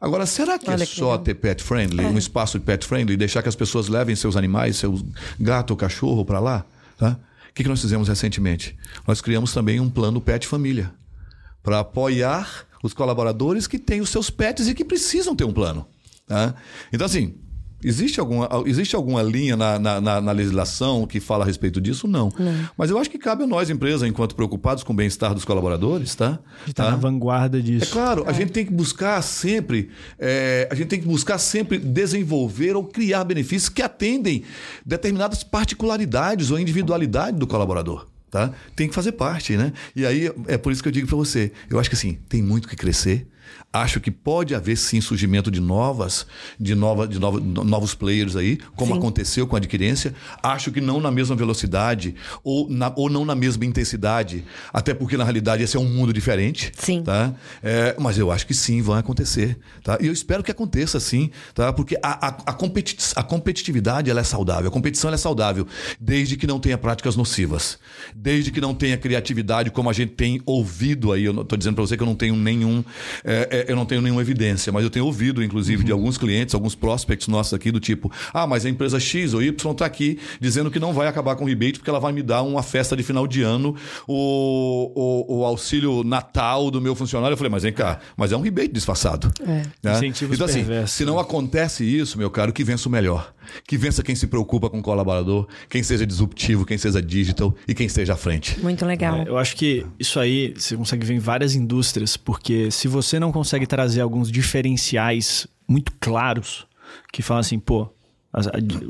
Agora, será que Olha é que só legal. ter pet friendly, um espaço pet friendly, e deixar que as pessoas levem seus animais, seus gato ou cachorro para lá? Tá? O que, que nós fizemos recentemente? Nós criamos também um plano pet família para apoiar os colaboradores que têm os seus pets e que precisam ter um plano. tá? Então, assim, existe alguma, existe alguma linha na, na, na- na legislação que fala a respeito disso? Não. Mas eu acho que cabe a nós, empresa, enquanto preocupados com o bem-estar dos colaboradores, tá? De estar Tá? na vanguarda É disso. claro, a gente tem que buscar sempre, é, a gente tem que buscar sempre desenvolver ou criar benefícios que atendem determinadas particularidades ou individualidade do colaborador. Tá? Tem que fazer parte, né? E aí é por isso que eu digo para você, eu acho que assim, tem muito que crescer. Acho que pode haver sim surgimento de novas, de, nova, de nova, novos players aí, como sim. aconteceu com a adquirência. Acho que não na mesma velocidade ou, na, ou não na mesma intensidade, até porque na realidade esse é um mundo diferente. Sim. Tá? É, mas eu acho que sim, vão acontecer. Tá? E eu espero que aconteça sim, tá? porque a, a, a, competi a competitividade ela é saudável, a competição é saudável, desde que não tenha práticas nocivas, desde que não tenha criatividade, como a gente tem ouvido aí. Eu estou dizendo para você que eu não tenho nenhum. É, é, eu não tenho nenhuma evidência, mas eu tenho ouvido, inclusive, uhum. de alguns clientes, alguns prospects nossos aqui, do tipo: ah, mas a empresa X ou Y está aqui dizendo que não vai acabar com o rebate porque ela vai me dar uma festa de final de ano, o, o, o auxílio natal do meu funcionário. Eu falei, mas vem cá, mas é um rebate disfarçado. É. Né? Então, assim, se não acontece isso, meu caro, que vença o melhor. Que vença quem se preocupa com o colaborador, quem seja disruptivo, quem seja digital e quem esteja à frente. Muito legal. É, eu acho que isso aí você consegue ver em várias indústrias, porque se você não consegue trazer alguns diferenciais muito claros que falam assim, pô,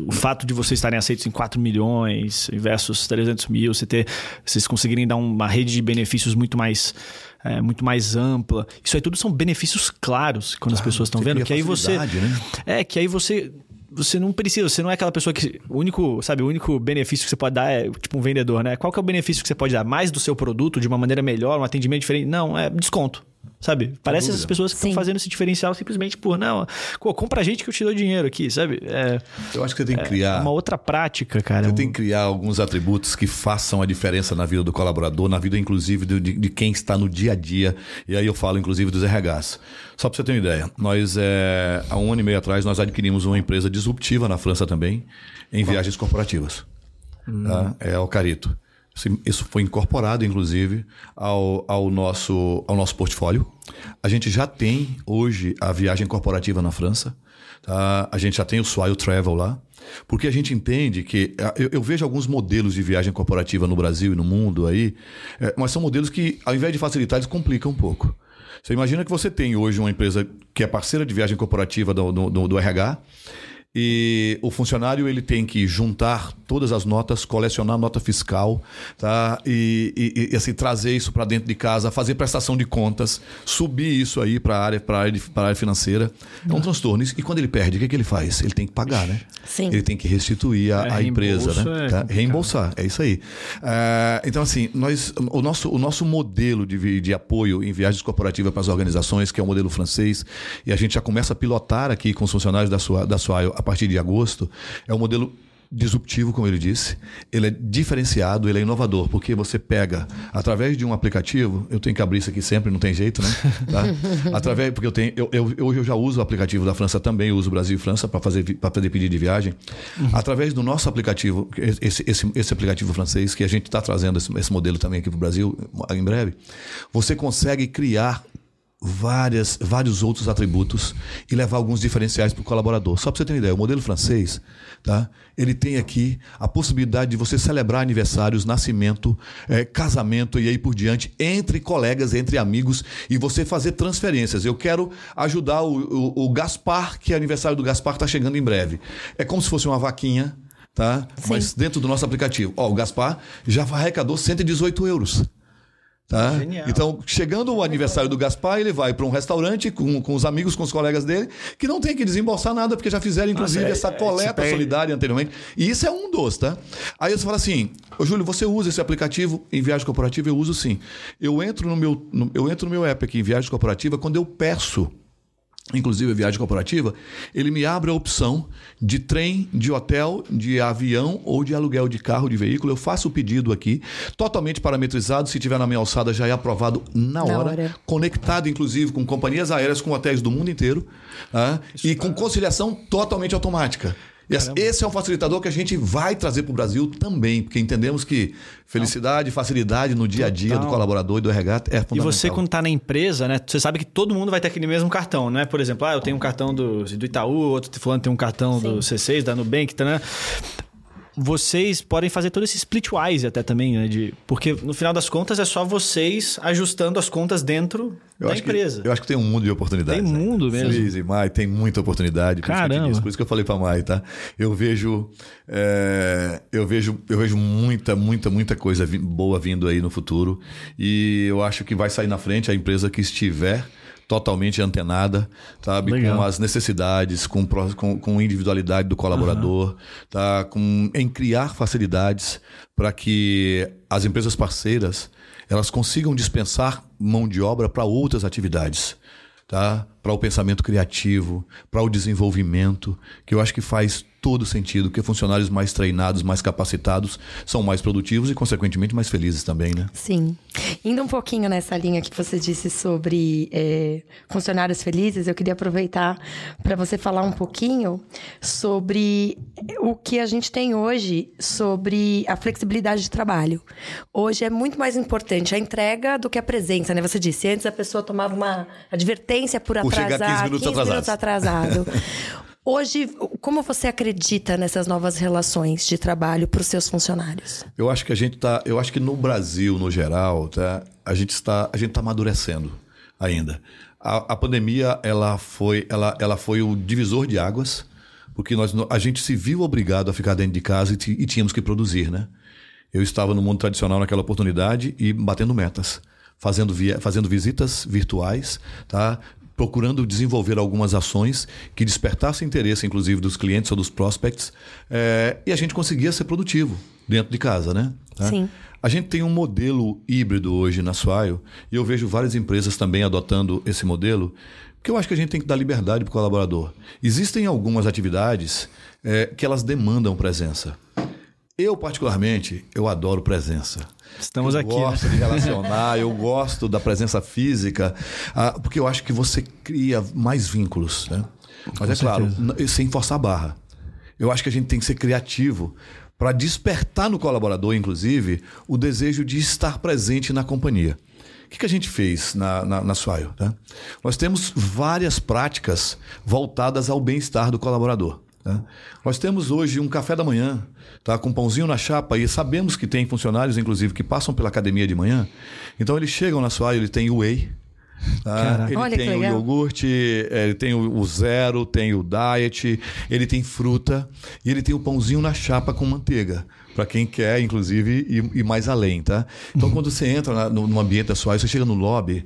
o fato de vocês estarem aceitos em 4 milhões versus 300 mil, você ter, vocês conseguirem dar uma rede de benefícios muito mais, é, muito mais ampla. Isso aí tudo são benefícios claros quando claro, as pessoas estão vendo. Que aí você. Né? É, que aí você você não precisa, você não é aquela pessoa que. O único, sabe, o único benefício que você pode dar é tipo um vendedor, né? Qual que é o benefício que você pode dar? Mais do seu produto, de uma maneira melhor, um atendimento diferente? Não, é desconto. Sabe? Parece essas pessoas que estão fazendo esse diferencial simplesmente por, não, pô, compra a gente que eu te dou dinheiro aqui, sabe? É, eu acho que você tem que é criar. Uma outra prática, cara. Você tem que criar alguns atributos que façam a diferença na vida do colaborador, na vida, inclusive, de, de, quem está no dia a dia. E aí eu falo, inclusive, dos RHs. Só para você ter uma ideia, nós, é, há um ano e meio atrás, nós adquirimos uma empresa disruptiva na França também, em viagens corporativas. Hum. Tá? É o Carito. Isso foi incorporado, inclusive, ao, ao, nosso, ao nosso portfólio. A gente já tem hoje a viagem corporativa na França. Tá? A gente já tem o Swile Travel lá. Porque a gente entende que. Eu, eu, vejo alguns modelos de viagem corporativa no Brasil e no mundo aí, é, mas são modelos que, ao invés de facilitar, eles complicam um pouco. Você imagina que você tem hoje uma empresa que é parceira de viagem corporativa do, do, do RH e o funcionário ele tem que juntar todas as notas, colecionar nota fiscal, tá? E, e, e assim trazer isso para dentro de casa, fazer prestação de contas, subir isso aí para a área para área, área financeira. É um transtorno. E quando ele perde, o que, que ele faz? Ele tem que pagar, né? Sim. Ele tem que restituir a, é, a empresa, né? É tá? Reembolsar, é isso aí. Uh, então assim, nós o nosso o nosso modelo de, de apoio em viagens corporativas para as organizações, que é o modelo francês, e a gente já começa a pilotar aqui com os funcionários da sua da sua a partir de agosto, é um modelo disruptivo, como ele disse. Ele é diferenciado, ele é inovador, porque você pega através de um aplicativo, eu tenho que abrir isso aqui sempre, não tem jeito, né? Tá? através, porque eu tenho, eu, eu, hoje eu já uso o aplicativo da França também, uso Brasil e França para fazer para fazer pedido de viagem. Uhum. Através do nosso aplicativo, esse, esse, esse aplicativo francês que a gente está trazendo esse, esse modelo também aqui para o Brasil em breve, você consegue criar várias, vários outros atributos e levar alguns diferenciais para o colaborador. Só para você ter uma ideia, o modelo francês, tá? ele tem aqui a possibilidade de você celebrar aniversários, nascimento, é, casamento e aí por diante, entre colegas, entre amigos, e você fazer transferências. Eu quero ajudar o, o, o Gaspar, que é aniversário do Gaspar, está chegando em breve. É como se fosse uma vaquinha, tá? Mas dentro do nosso aplicativo. Ó, o Gaspar já arrecadou 118 euros. Tá? Então, chegando o aniversário do Gaspar, ele vai para um restaurante com, com os amigos, com os colegas dele, que não tem que desembolsar nada, porque já fizeram, inclusive, Nossa, é, essa é, coleta é, solidária anteriormente. E isso é um dos, tá? Aí você fala assim: Ô Júlio, você usa esse aplicativo em viagem corporativa? Eu uso sim. Eu entro no meu, no, eu entro no meu app aqui em viagem corporativa quando eu peço inclusive a viagem corporativa, ele me abre a opção de trem, de hotel, de avião ou de aluguel de carro, de veículo. Eu faço o pedido aqui, totalmente parametrizado. Se tiver na minha alçada, já é aprovado na hora. Na hora. Conectado, inclusive, com companhias aéreas, com hotéis do mundo inteiro. Tá? E com conciliação totalmente automática. Caramba. Esse é um facilitador que a gente vai trazer para o Brasil também, porque entendemos que felicidade, e facilidade no dia a dia Total. do colaborador e do RH é fundamental. E você, quando está na empresa, né? Você sabe que todo mundo vai ter aquele mesmo cartão, não é? Por exemplo, ah, eu tenho um cartão do, do Itaú, outro fulano tem um cartão Sim. do C6, da Nubank, tá, né? vocês podem fazer todo esse splitwise até também, né? De, porque no final das contas é só vocês ajustando as contas dentro eu da acho empresa. Que, eu acho que tem um mundo de oportunidades. Tem né? mundo mesmo. Liz e Mai, tem muita oportunidade. Por Caramba. Por isso que eu falei para Mai, tá? Eu vejo, é, eu vejo, eu vejo muita, muita, muita coisa boa vindo aí no futuro e eu acho que vai sair na frente a empresa que estiver totalmente antenada, sabe, Legal. com as necessidades, com, com, com individualidade do colaborador, tá, com em criar facilidades para que as empresas parceiras elas consigam dispensar mão de obra para outras atividades, tá? Para o pensamento criativo, para o desenvolvimento, que eu acho que faz todo sentido, porque funcionários mais treinados, mais capacitados, são mais produtivos e, consequentemente, mais felizes também, né? Sim. Indo um pouquinho nessa linha que você disse sobre é, funcionários felizes, eu queria aproveitar para você falar um pouquinho sobre o que a gente tem hoje sobre a flexibilidade de trabalho. Hoje é muito mais importante a entrega do que a presença, né? Você disse, antes a pessoa tomava uma advertência por Por chegar atrasar, 15 minutos minutos atrasado. Hoje, como você acredita nessas novas relações de trabalho para os seus funcionários? Eu acho que a gente tá, eu acho que no Brasil, no geral, tá, a gente está, a gente está amadurecendo ainda. A, a pandemia, ela foi, ela, ela foi o divisor de águas, porque nós, a gente se viu obrigado a ficar dentro de casa e, e tínhamos que produzir, né? Eu estava no mundo tradicional naquela oportunidade e batendo metas, fazendo, via, fazendo visitas virtuais, tá? Procurando desenvolver algumas ações que despertassem interesse, inclusive, dos clientes ou dos prospects, eh, e a gente conseguia ser produtivo dentro de casa, né? Tá? Sim. A gente tem um modelo híbrido hoje na Swile, e eu vejo várias empresas também adotando esse modelo, porque eu acho que a gente tem que dar liberdade para o colaborador. Existem algumas atividades eh, que elas demandam presença. Eu, particularmente, eu adoro presença. Estamos eu aqui, né? gosto de relacionar, eu gosto da presença física, ah, porque eu acho que você cria mais vínculos. Né? Mas é claro, n- sem forçar a barra. Eu acho que a gente tem que ser criativo para despertar no colaborador, inclusive, o desejo de estar presente na companhia. O que, que a gente fez na, na, na Swile? Né? Nós temos várias práticas voltadas ao bem-estar do colaborador. Né? Nós temos hoje um café da manhã, tá, com pãozinho na chapa, e sabemos que tem funcionários, inclusive, que passam pela academia de manhã. Então eles chegam na Swile, ele tem o whey, tá? ele Olha tem o iogurte, ele tem o, zero, tem o diet, ele tem fruta e ele tem o pãozinho na chapa com manteiga. Para quem quer, inclusive, ir, ir mais além, tá? Então, Uhum. quando você entra na- no, no ambiente da Swile, você chega no lobby,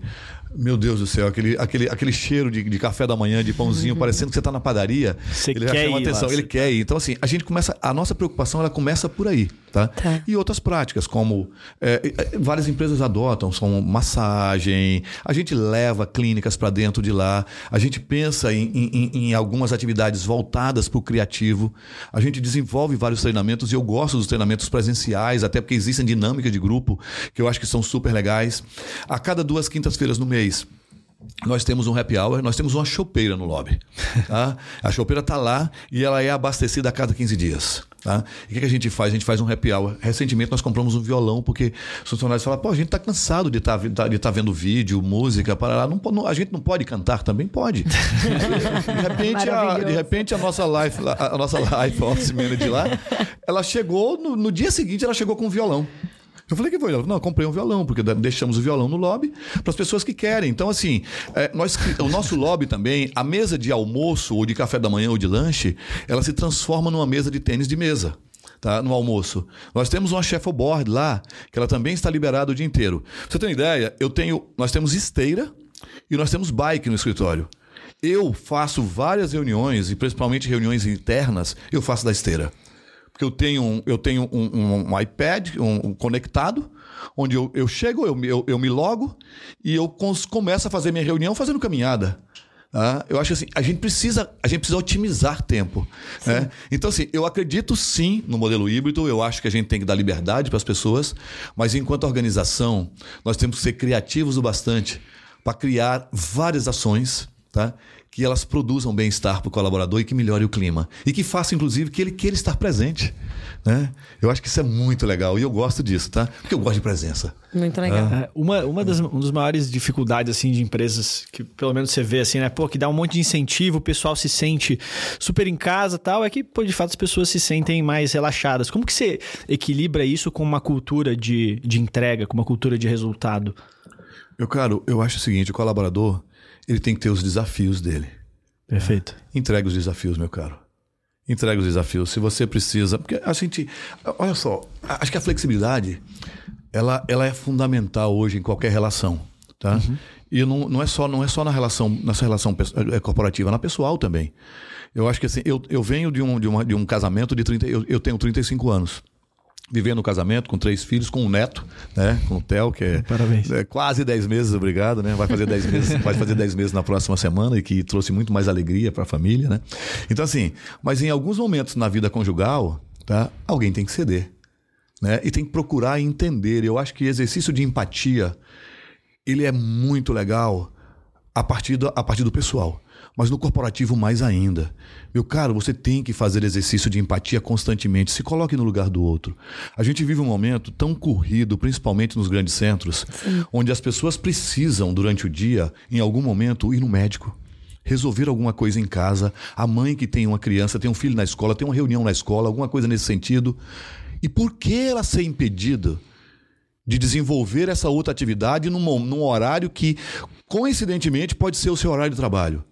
meu Deus do céu, aquele, aquele, aquele cheiro de, de café da manhã, de pãozinho, parecendo que você está na padaria. Você ele já quer chama ir lá, atenção, ele você- quer ir. Então, assim, a gente começa, a nossa preocupação, ela começa por aí, tá? Tá. E outras práticas, como é, é, várias empresas adotam, são massagem, a gente leva clínicas para dentro de lá, a gente pensa em, em- em algumas atividades voltadas para o criativo, a gente desenvolve vários treinamentos e eu gosto dos treinamentos presenciais, até porque existem dinâmicas de grupo que eu acho que são super legais. A cada duas quintas-feiras no mês, nós temos um happy hour, nós temos uma chopeira no lobby. Tá? A chopeira está lá e ela é abastecida a cada 15 dias. Tá? E o que, que a gente faz? A gente faz um happy hour. Recentemente nós compramos um violão, porque os funcionários falam, pô, a gente está cansado de estar de tá vendo vídeo, música, para lá. Não, não- a gente não pode cantar? Também pode. De repente, a, de repente a nossa life, a nossa life office manager lá, ela chegou, no, no dia seguinte ela chegou com um violão. Eu falei que foi. Ela não, comprei um violão, porque deixamos o violão no lobby para as pessoas que querem. Então, assim, é, nós, o nosso lobby também, a mesa de almoço, ou de café da manhã, ou de lanche, ela se transforma numa mesa de tênis de mesa. Tá, no almoço. Nós temos uma shuffleboard lá, que ela também está liberada o dia inteiro. Pra você ter uma ideia, eu tenho, nós temos esteira e nós temos bike no escritório. Eu faço várias reuniões, e principalmente reuniões internas, eu faço da esteira porque eu tenho um, eu tenho um, um- iPad um, um conectado, onde eu, eu chego, eu, me- eu, eu me logo e eu começo a fazer minha reunião fazendo caminhada. tá? eu acho assim, a gente precisa, a gente precisa otimizar tempo. né? Então, assim, eu acredito sim no modelo híbrido, eu acho que a gente tem que dar liberdade para as pessoas, mas enquanto organização, nós temos que ser criativos o bastante para criar várias ações tá? Que elas produzam bem-estar para o colaborador e que melhore o clima. E que faça, inclusive, que ele queira estar presente. Né? Eu acho que isso é muito legal e eu gosto disso, tá? Porque eu gosto de presença. Muito legal. É, uma uma das um dos maiores dificuldades assim de empresas que pelo menos você vê assim, né, pô, que dá um monte de incentivo, o pessoal se sente super em casa, tal, é que pô, de fato as pessoas se sentem mais relaxadas. Como que você equilibra isso com uma cultura de, de entrega, com uma cultura de resultado? Meu caro, eu acho o seguinte, o colaborador, ele tem que ter os desafios dele. Perfeito. Entrega os desafios, meu caro. Entrega os desafios. Se você precisa. Porque a gente. Olha só, acho que a flexibilidade ela, ela é fundamental hoje em qualquer relação. Tá? Uhum. E não, não, é só, não é só na relação, nessa relação é, corporativa, na pessoal também. Eu acho que assim, eu, eu venho de um, de, uma, de um casamento de 30. Eu, eu tenho 35 anos vivendo no casamento com três filhos, com um neto, né? Com o Theo, que é, é, quase 10 meses, obrigado, né? Vai fazer 10 meses, vai fazer 10 meses na próxima semana e que trouxe muito mais alegria para a família, né? Então assim, mas em alguns momentos na vida conjugal, tá? Alguém tem que ceder, né? E tem que procurar entender. Eu acho que exercício de empatia ele é muito legal a partir do, a partir do pessoal mas no corporativo mais ainda. Meu caro, você tem que fazer exercício de empatia constantemente. Se coloque no lugar do outro. A gente vive um momento tão corrido, principalmente nos grandes centros, Sim. onde as pessoas precisam, durante o dia, em algum momento, ir no médico resolver alguma coisa em casa, a mãe que tem uma criança, tem um filho na escola, tem uma reunião na escola, alguma coisa nesse sentido. E por que ela ser impedida de desenvolver essa outra atividade num, num horário que, coincidentemente, pode ser o seu horário de trabalho?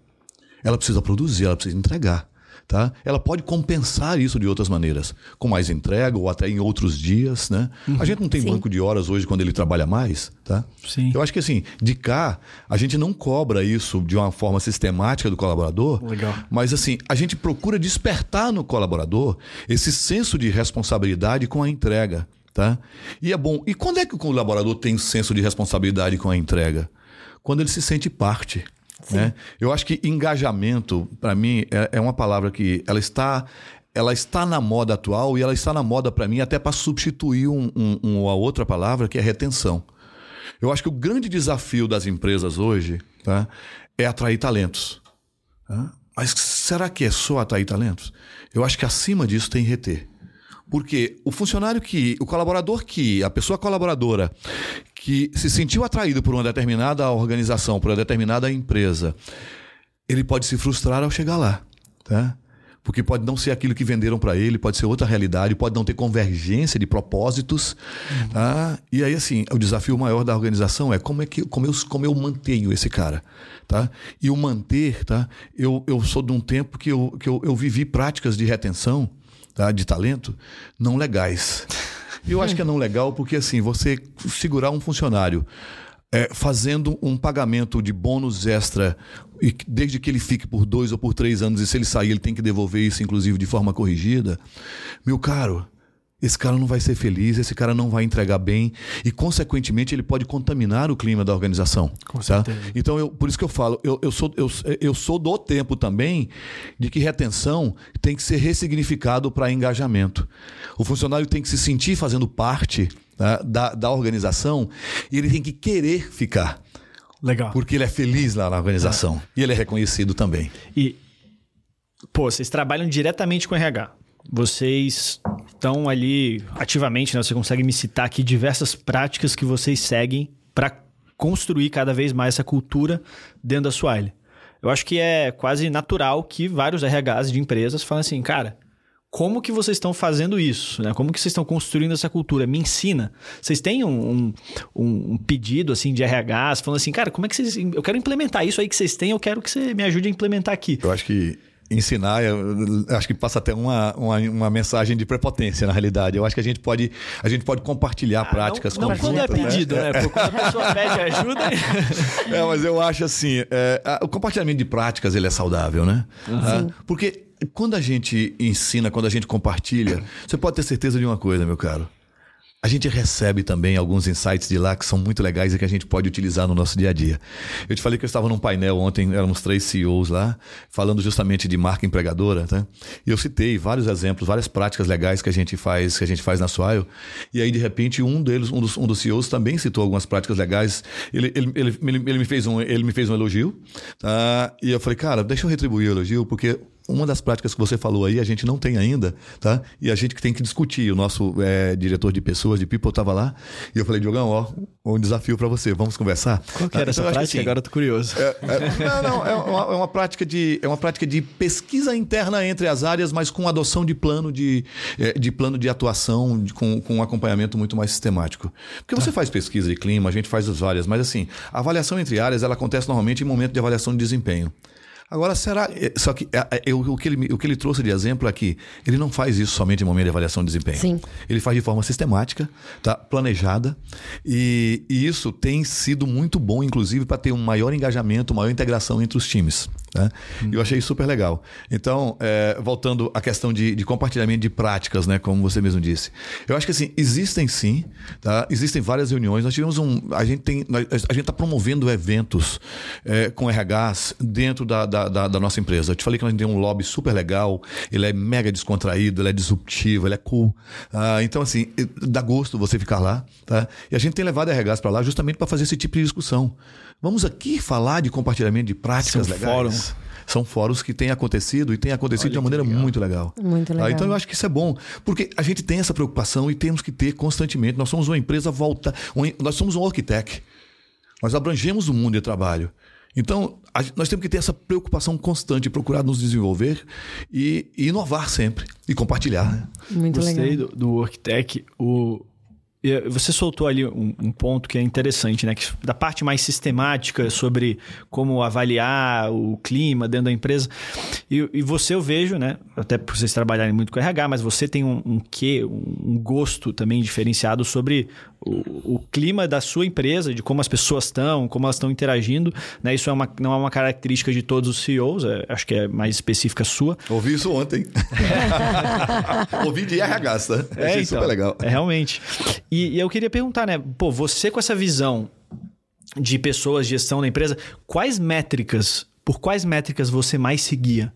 Ela precisa produzir, ela precisa entregar. Tá? Ela pode compensar isso de outras maneiras, com mais entrega ou até em outros dias, né? Uhum. A gente não tem Sim. banco de horas hoje quando ele trabalha mais, tá? Sim. Eu acho que assim, de cá, a gente não cobra isso de uma forma sistemática do colaborador, Legal. mas assim, a gente procura despertar no colaborador esse senso de responsabilidade com a entrega, tá? E é bom. E quando é que o colaborador tem senso de responsabilidade com a entrega? Quando ele se sente parte. Né? Eu acho que engajamento, para mim, é, é, uma palavra que ela está, ela está na moda atual e ela está na moda para mim até para substituir um, um, uma outra palavra que é retenção. Eu acho que o grande desafio das empresas hoje tá, é atrair talentos. Tá? Mas será que é só atrair talentos? Eu acho que acima disso tem reter. Porque o funcionário que, o colaborador que, a pessoa colaboradora que se sentiu atraído por uma determinada organização, por uma determinada empresa, ele pode se frustrar ao chegar lá, tá? Porque pode não ser aquilo que venderam para ele, pode ser outra realidade, pode não ter convergência de propósitos. Uhum. Tá? E aí, assim, o desafio maior da organização é como, é que, como, eu, como eu mantenho esse cara. Tá? E o manter, tá? eu, eu sou de um tempo que, eu, que eu, eu vivi práticas de retenção tá, de talento não legais. Eu acho que é não legal porque assim, você segurar um funcionário é, fazendo um pagamento de bônus extra, e desde que ele fique por dois ou por três anos, e se ele sair, ele tem que devolver isso, inclusive, de forma corrigida. Meu caro, esse cara não vai ser feliz, esse cara não vai entregar bem e, consequentemente, ele pode contaminar o clima da organização. Com tá? Então, eu, por isso que eu falo, eu, eu, sou, eu, eu sou do tempo também de que retenção tem que ser ressignificado para engajamento. O funcionário tem que se sentir fazendo parte tá, da, da organização e ele tem que querer ficar. Legal. Porque ele é feliz lá na organização. É. E ele é reconhecido também. E, pô, vocês trabalham diretamente com RH. Vocês estão ali ativamente, né? Você consegue me citar aqui diversas práticas que vocês seguem para construir cada vez mais essa cultura dentro da Swile. Eu acho que é quase natural que vários RHs de empresas falem assim, cara, como que vocês estão fazendo isso? Né? Como que vocês estão construindo essa cultura? Me ensina. Vocês têm um, um, um, pedido assim de RHs falando assim, cara, como é que vocês. Eu quero implementar isso aí que vocês têm, eu quero que você me ajude a implementar aqui. Eu acho que ensinar, acho que passa até uma, uma, uma, mensagem de prepotência na realidade. Eu acho que a gente pode, a gente pode compartilhar ah, práticas não, não quando é pedido, né? né? quando a pessoa pede ajuda. é, mas eu acho assim, é, o compartilhamento de práticas ele é saudável, né? Uhum. porque quando a gente ensina, quando a gente compartilha, você pode ter certeza de uma coisa, meu caro. A gente recebe também alguns insights de lá que são muito legais e que a gente pode utilizar no nosso dia a dia. Eu te falei que eu estava num painel ontem, éramos três CEOs lá, falando justamente de marca empregadora, tá? E eu citei vários exemplos, várias práticas legais que a gente faz, que a gente faz na Swile. E aí, de repente, um deles, um dos, um dos CEOs também citou algumas práticas legais. Ele, ele, ele, ele, me, fez um, ele me fez um elogio, tá? E eu falei, cara, deixa eu retribuir o elogio, porque uma das práticas que você falou aí, a gente não tem ainda, tá? E a gente que tem que discutir. O nosso é, diretor de pessoas, de People, estava lá. E eu falei, Diogão, ó, um desafio para você. Vamos conversar? Qual que era então, essa prática? Assim, Agora eu tô curioso. É, é, não, não, é uma, é uma, prática de, é uma prática de pesquisa interna entre as áreas, mas com adoção de plano de, é, de plano de atuação, de, com, com um acompanhamento muito mais sistemático. Porque você tá. faz pesquisa de clima, a gente faz as várias, mas assim, a avaliação entre áreas ela acontece normalmente em momento de avaliação de desempenho. Agora, será. É, só que é, é, o, que ele, o que ele trouxe de exemplo aqui, ele não faz isso somente em momento de avaliação de desempenho. Sim. Ele faz de forma sistemática, tá? planejada, e, e isso tem sido muito bom, inclusive, para ter um maior engajamento, maior integração entre os times. Né? Hum. Eu achei super legal. Então, é, voltando à questão de, de, compartilhamento de práticas, né, como você mesmo disse. Eu acho que assim, existem sim, tá? existem várias reuniões. Nós tivemos um. A gente tem. A gente está promovendo eventos é, com RHs dentro da, da, da, da, nossa empresa. Eu te falei que nós temos um lobby super legal, ele é mega descontraído, ele é disruptivo, ele é cool. Ah, então, assim, dá gosto você ficar lá. Tá? E a gente tem levado RHs para lá justamente para fazer esse tipo de discussão. Vamos aqui falar de compartilhamento de práticas São legais. Fórum. São fóruns que têm acontecido e têm acontecido Olha de uma maneira legal. muito legal. Muito legal. Ah, então eu acho que isso é bom, porque a gente tem essa preocupação e temos que ter constantemente. Nós somos uma empresa volta, nós somos um arquiteto. Nós abrangemos o mundo de trabalho. Então, a, nós temos que ter essa preocupação constante, procurar nos desenvolver e, e inovar sempre e compartilhar. Né? Muito Gostei legal. do, do Worktech. O, você soltou ali um, um, ponto que é interessante, né? Que, da parte mais sistemática sobre como avaliar o clima dentro da empresa. E, e você eu vejo, né? Até por vocês trabalharem muito com RH, mas você tem um, um quê, um gosto também diferenciado sobre o, o, clima da sua empresa, de como as pessoas estão, como elas estão interagindo. Né? Isso é uma, não é uma característica de todos os CEOs, é, acho que é mais específica sua. Ouvi isso ontem. Ouvi de RH, tá? É, Achei então, super legal. É, realmente. E, e eu queria perguntar, né? Pô, você com essa visão de pessoas, gestão da empresa, quais métricas, por quais métricas você mais seguia?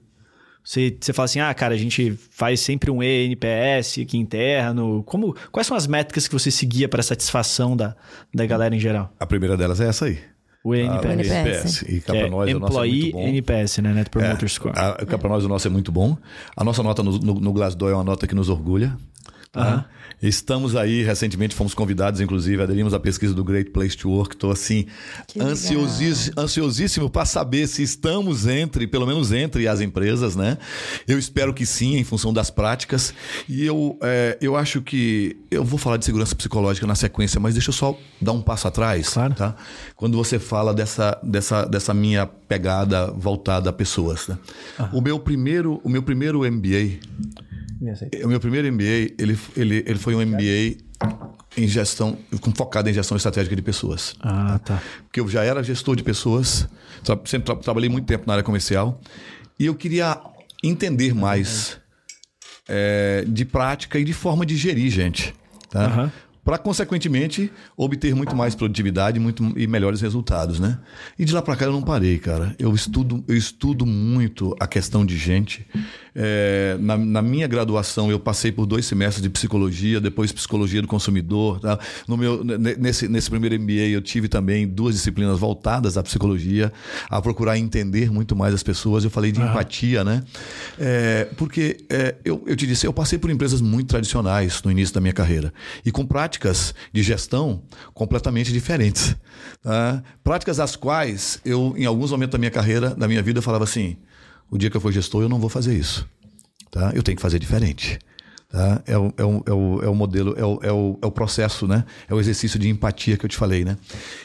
Você, você fala assim, ah, cara, a gente faz sempre um ENPS aqui interno. Como, quais são as métricas que você seguia para satisfação da, da galera em geral? A primeira delas é essa aí. O ENPS. NPS. E cá é nós, Employee o nosso é NPS, né? Net Promoter é, Score. Cá para nós o nosso é muito bom. A nossa nota no, no, no Glassdoor é uma nota que nos orgulha. Tá? Estamos aí, recentemente fomos convidados, inclusive, aderimos à pesquisa do Great Place to Work. Estou assim, ansiosíssimo, ansiosíssimo para saber se estamos entre, pelo menos entre as empresas, né? Eu espero que sim, em função das práticas. E eu, é, eu acho que. Eu vou falar de segurança psicológica na sequência, mas deixa eu só dar um passo atrás. Claro. Tá? Quando você fala dessa, dessa, dessa minha pegada voltada a pessoas. Né? O, meu primeiro, o meu primeiro MBA o meu primeiro MBA, ele, ele, ele foi um MBA em gestão, focado em gestão estratégica de pessoas. Ah, tá. Porque eu já era gestor de pessoas, sempre tra trabalhei muito tempo na área comercial, e eu queria entender mais é, de prática e de forma de gerir gente. Tá? Uhum para consequentemente obter muito mais produtividade muito, e melhores resultados, né? E de lá para cá eu não parei, cara. Eu estudo, eu estudo muito a questão de gente. É, na, na, minha graduação eu passei por dois semestres de psicologia, depois psicologia do consumidor. Tá? No meu, nesse, nesse primeiro MBA eu tive também duas disciplinas voltadas à psicologia, a procurar entender muito mais as pessoas. Eu falei de uhum. empatia, né? É, porque é, eu, eu te disse, eu passei por empresas muito tradicionais no início da minha carreira e com prática práticas de gestão completamente diferentes. Tá? Práticas as quais eu, em alguns momentos da minha carreira, da minha vida, eu falava assim: o dia que eu for gestor, eu não vou fazer isso. Tá? Eu tenho que fazer diferente. Tá? É, o, é, o, é, o, é o modelo, é o, é, o, é o processo, né? É o exercício de empatia que eu te falei, né?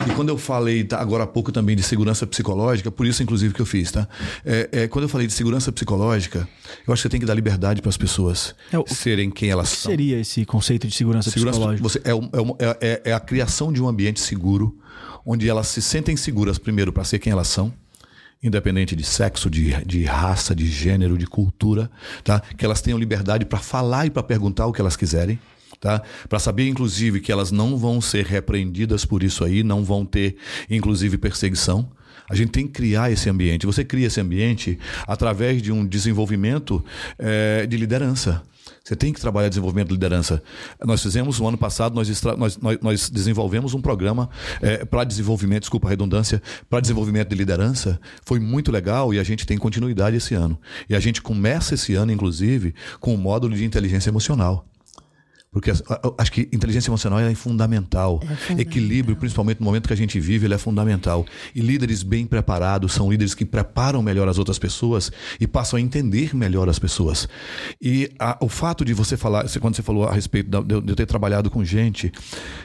E quando eu falei tá, agora há pouco também de segurança psicológica, por isso inclusive que eu fiz, tá? É, é quando eu falei de segurança psicológica, eu acho que você tem que dar liberdade para as pessoas é o, serem quem elas o que são. seria esse conceito de segurança, segurança psicológica? Você, é, é, é, é a criação de um ambiente seguro, onde elas se sentem seguras, primeiro, para ser quem elas são independente de sexo, de, de raça, de gênero, de cultura, tá? Que elas tenham liberdade para falar e para perguntar o que elas quiserem. Tá? Para saber, inclusive, que elas não vão ser repreendidas por isso aí, não vão ter, inclusive, perseguição. A gente tem que criar esse ambiente. Você cria esse ambiente através de um desenvolvimento é, de liderança. Você tem que trabalhar desenvolvimento de liderança. Nós fizemos, no ano passado, nós, nós, nós, desenvolvemos um programa é, para desenvolvimento, desculpa a redundância, para desenvolvimento de liderança. Foi muito legal e a gente tem continuidade esse ano. E a gente começa esse ano, inclusive, com o módulo de inteligência emocional. Porque acho que inteligência emocional é fundamental. é fundamental. Equilíbrio, principalmente no momento que a gente vive, ele é fundamental. E líderes bem preparados são líderes que preparam melhor as outras pessoas e passam a entender melhor as pessoas. E a, o fato de você falar, quando você falou a respeito de, eu ter trabalhado com gente,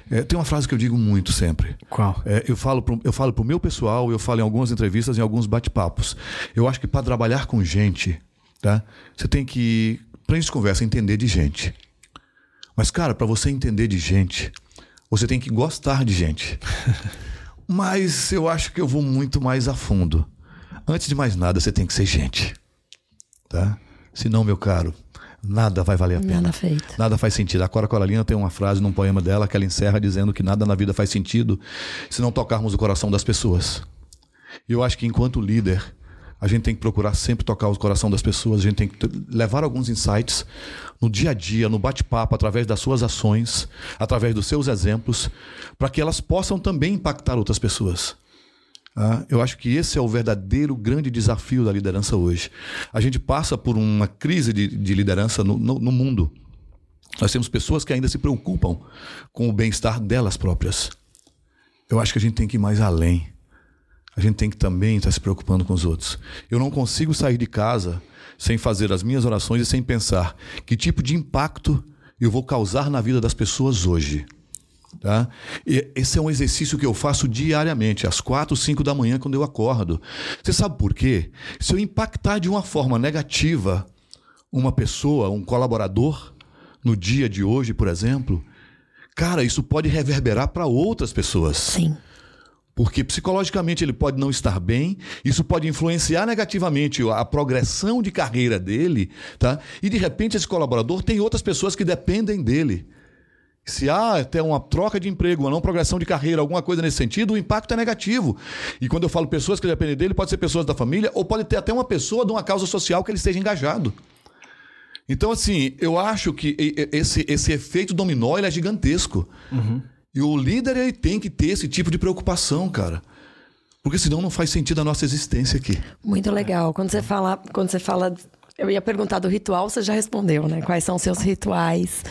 é, tem uma frase que eu digo muito sempre. Qual? É, eu falo pro, eu falo para o meu pessoal, eu falo em algumas entrevistas, em alguns bate-papos. Eu acho que para trabalhar com gente, tá? Você tem que, para gente conversa, entender de gente. Mas, cara, para você entender de gente, você tem que gostar de gente. Mas eu acho que eu vou muito mais a fundo. Antes de mais nada, você tem que ser gente. Tá? Senão, meu caro, nada vai valer a pena. Nada feito. Nada faz sentido. A Cora Coralina tem uma frase num poema dela que ela encerra dizendo que nada na vida faz sentido se não tocarmos o coração das pessoas. E eu acho que enquanto líder, a gente tem que procurar sempre tocar o coração das pessoas, a gente tem que levar alguns insights no dia a dia, no bate-papo, através das suas ações, através dos seus exemplos, para que elas possam também impactar outras pessoas. Ah, eu acho que esse é o verdadeiro grande desafio da liderança hoje. A gente passa por uma crise de, de liderança no, no, no mundo. Nós temos pessoas que ainda se preocupam com o bem-estar delas próprias. Eu acho que a gente tem que ir mais além a gente tem que também estar se preocupando com os outros. Eu não consigo sair de casa sem fazer as minhas orações e sem pensar que tipo de impacto eu vou causar na vida das pessoas hoje. Tá? E esse é um exercício que eu faço diariamente, às quatro, cinco da manhã, quando eu acordo. Você sabe por quê? Se eu impactar de uma forma negativa uma pessoa, um colaborador, no dia de hoje, por exemplo, cara, isso pode reverberar para outras pessoas. Sim. Porque psicologicamente ele pode não estar bem, isso pode influenciar negativamente a progressão de carreira dele, tá? E de repente esse colaborador tem outras pessoas que dependem dele. Se há até uma troca de emprego, uma não progressão de carreira, alguma coisa nesse sentido, o impacto é negativo. E quando eu falo pessoas que dependem dele, pode ser pessoas da família ou pode ter até uma pessoa de uma causa social que ele esteja engajado. Então, assim, eu acho que esse, esse efeito dominó é gigantesco. Uhum. E o líder ele tem que ter esse tipo de preocupação, cara. Porque senão não faz sentido a nossa existência aqui. Muito legal. Quando você fala, quando você fala eu ia perguntar do ritual, você já respondeu, né? Quais são os seus rituais?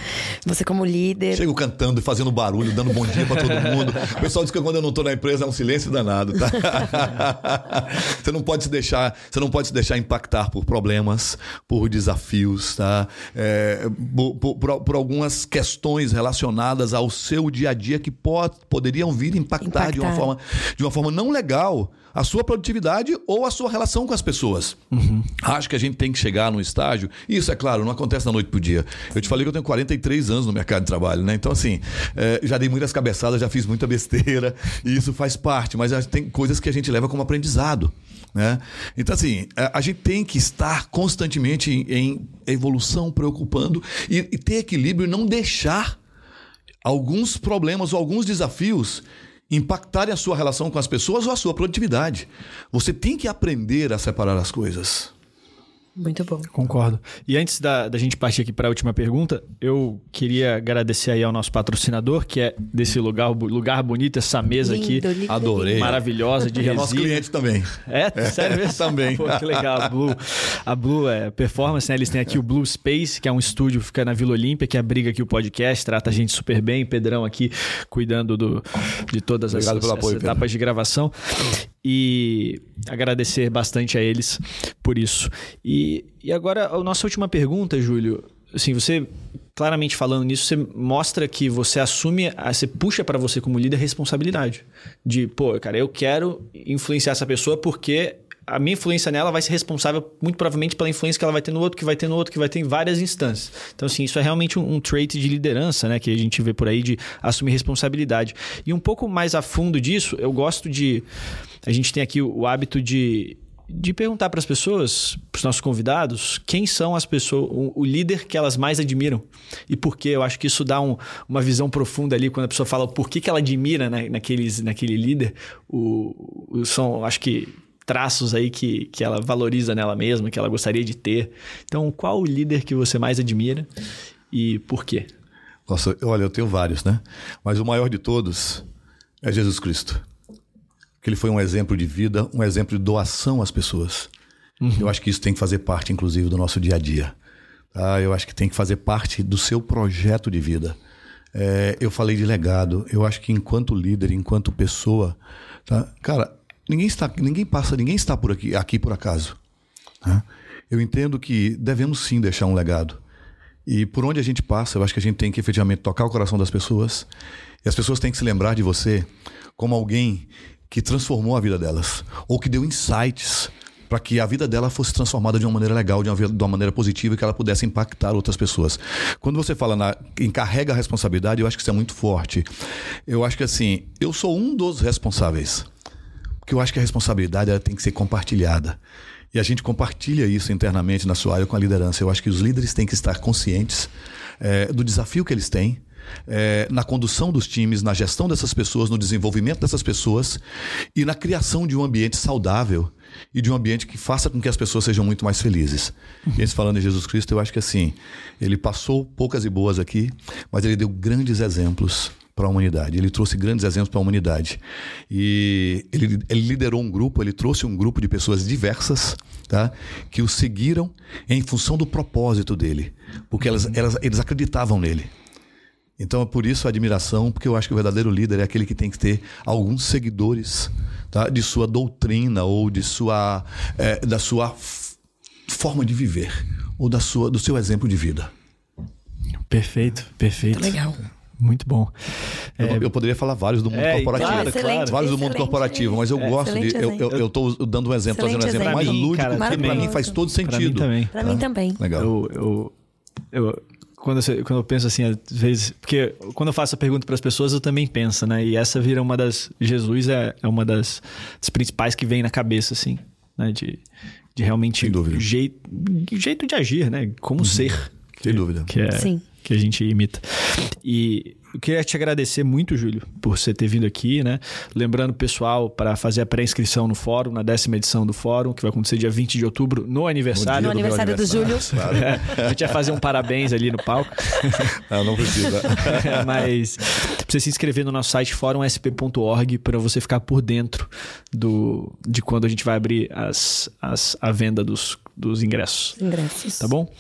Você como líder. Chego cantando e fazendo barulho, dando bom dia para todo mundo. O pessoal diz que quando eu não estou na empresa é um silêncio danado, tá? você não pode se deixar, você não pode se deixar impactar por problemas, por desafios, tá? É, por, por, por, algumas questões relacionadas ao seu dia a dia que pode, poderiam vir impactar, impactar. de uma forma de uma forma não legal a sua produtividade ou a sua relação com as pessoas. Uhum. Acho que a gente tem que chegar num estágio. Isso, é claro, não acontece da noite pro dia. Eu te falei que eu tenho 43 anos no mercado de trabalho, né? Então, assim, é, já dei muitas cabeçadas, já fiz muita besteira, e isso faz parte, mas tem coisas que a gente leva como aprendizado. Né? Então, assim, a gente tem que estar constantemente em, em evolução, preocupando e, e ter equilíbrio e não deixar alguns problemas ou alguns desafios impactarem a sua relação com as pessoas ou a sua produtividade. Você tem que aprender a separar as coisas. Muito bom. Concordo. E antes da, da gente partir aqui para a última pergunta, eu queria agradecer aí ao nosso patrocinador, que é desse lugar, lugar bonito, essa mesa lindo, aqui. Lindo, Adorei. Maravilhosa de resina. É nosso cliente também. É? Sério mesmo? também. Pô, que legal. A Blue, a Blue é performance, né? Eles têm aqui o Blue Space, que é um estúdio que fica na Vila Olímpia, que abriga aqui o podcast, trata a gente super bem. Pedrão aqui cuidando do, de todas Obrigado as, apoio, etapas Pedro. de gravação e agradecer bastante a eles por isso. E, e agora, a nossa última pergunta, Júlio. Assim, você claramente falando nisso, você mostra que você assume, você puxa para você como líder responsabilidade. De, pô, cara, eu quero influenciar essa pessoa porque a minha influência nela vai ser responsável muito provavelmente pela influência que ela vai ter no outro, que vai ter no outro, que vai ter em várias instâncias. Então, assim, isso é realmente um, um trait de liderança, né? Que a gente vê por aí de assumir responsabilidade. E um pouco mais a fundo disso, eu gosto de a gente tem aqui o, o hábito de, de perguntar para as pessoas, para os nossos convidados, quem são as pessoas, o, líder que elas mais admiram e por quê. Eu acho que isso dá um, uma visão profunda ali quando a pessoa fala por que, que ela admira né, naqueles, naquele líder. O, o, são, acho que traços aí que, que ela valoriza nela mesma, que ela gostaria de ter. Então, qual o líder que você mais admira e por quê? Nossa, olha, eu tenho vários, né? Mas o maior de todos é Jesus Cristo. Que ele foi um exemplo de vida, um exemplo de doação às pessoas. Uhum. Eu acho que isso tem que fazer parte, inclusive, do nosso dia a dia. Tá? Eu acho que tem que fazer parte do seu projeto de vida. É, eu falei de legado. Eu acho que enquanto líder, enquanto pessoa, tá? cara, ninguém está, ninguém passa, ninguém está por aqui, aqui por acaso. Tá? Eu entendo que devemos sim deixar um legado. E por onde a gente passa, eu acho que a gente tem que efetivamente tocar o coração das pessoas. E as pessoas têm que se lembrar de você como alguém que transformou a vida delas, ou que deu insights para que a vida dela fosse transformada de uma maneira legal, de uma, de uma maneira positiva que ela pudesse impactar outras pessoas. Quando você fala na, em carrega a responsabilidade, eu acho que isso é muito forte. Eu acho que assim, eu sou um dos responsáveis. Porque eu acho que a responsabilidade ela tem que ser compartilhada. E a gente compartilha isso internamente na sua área com a liderança. Eu acho que os líderes têm que estar conscientes é, do desafio que eles têm é, na condução dos times, na gestão dessas pessoas, no desenvolvimento dessas pessoas e na criação de um ambiente saudável e de um ambiente que faça com que as pessoas sejam muito mais felizes. E esse falando em Jesus Cristo, eu acho que assim, ele passou poucas e boas aqui, mas ele deu grandes exemplos para a humanidade. Ele trouxe grandes exemplos para a humanidade. E ele, ele, liderou um grupo, ele trouxe um grupo de pessoas diversas, tá? que o seguiram em função do propósito dele, porque elas, elas, eles acreditavam nele. Então é por isso a admiração, porque eu acho que o verdadeiro líder é aquele que tem que ter alguns seguidores tá? de sua doutrina ou de sua, é, da sua forma de viver ou da sua, do seu exemplo de vida. Perfeito, perfeito. Legal. Muito bom. Eu, é, eu, poderia falar vários do mundo é, corporativo. Claro, claro. Vários do mundo corporativo, mas eu é, gosto de. Eu estou dando um exemplo, fazendo um exemplo mais lúdico, cara, que para mim faz todo sentido. Para mim também. Para mim também. Legal. Eu, eu, eu, quando, eu, quando eu penso assim, às vezes. Porque quando eu faço a pergunta para as pessoas, eu também penso, né? E essa vira uma das. Jesus é, é uma das, das principais que vem na cabeça, assim, né? De, de realmente. Jeito, jeito de agir, né? Como uhum. ser. Sem dúvida. Que é, Sim. Que a gente imita. E eu queria te agradecer muito, Júlio, por você ter vindo aqui, né? Lembrando o pessoal para fazer a pré-inscrição no fórum, na décima edição do fórum, que vai acontecer dia 20 de outubro, no aniversário. No, aniversário do, aniversário. do Júlio. Claro. É, a gente vai fazer um parabéns ali no palco. Não, não precisa. Mas você se inscrever no nosso site fórumasp.org para você ficar por dentro do, de quando a gente vai abrir as, as, a venda dos, dos ingressos. Ingressos. Tá bom?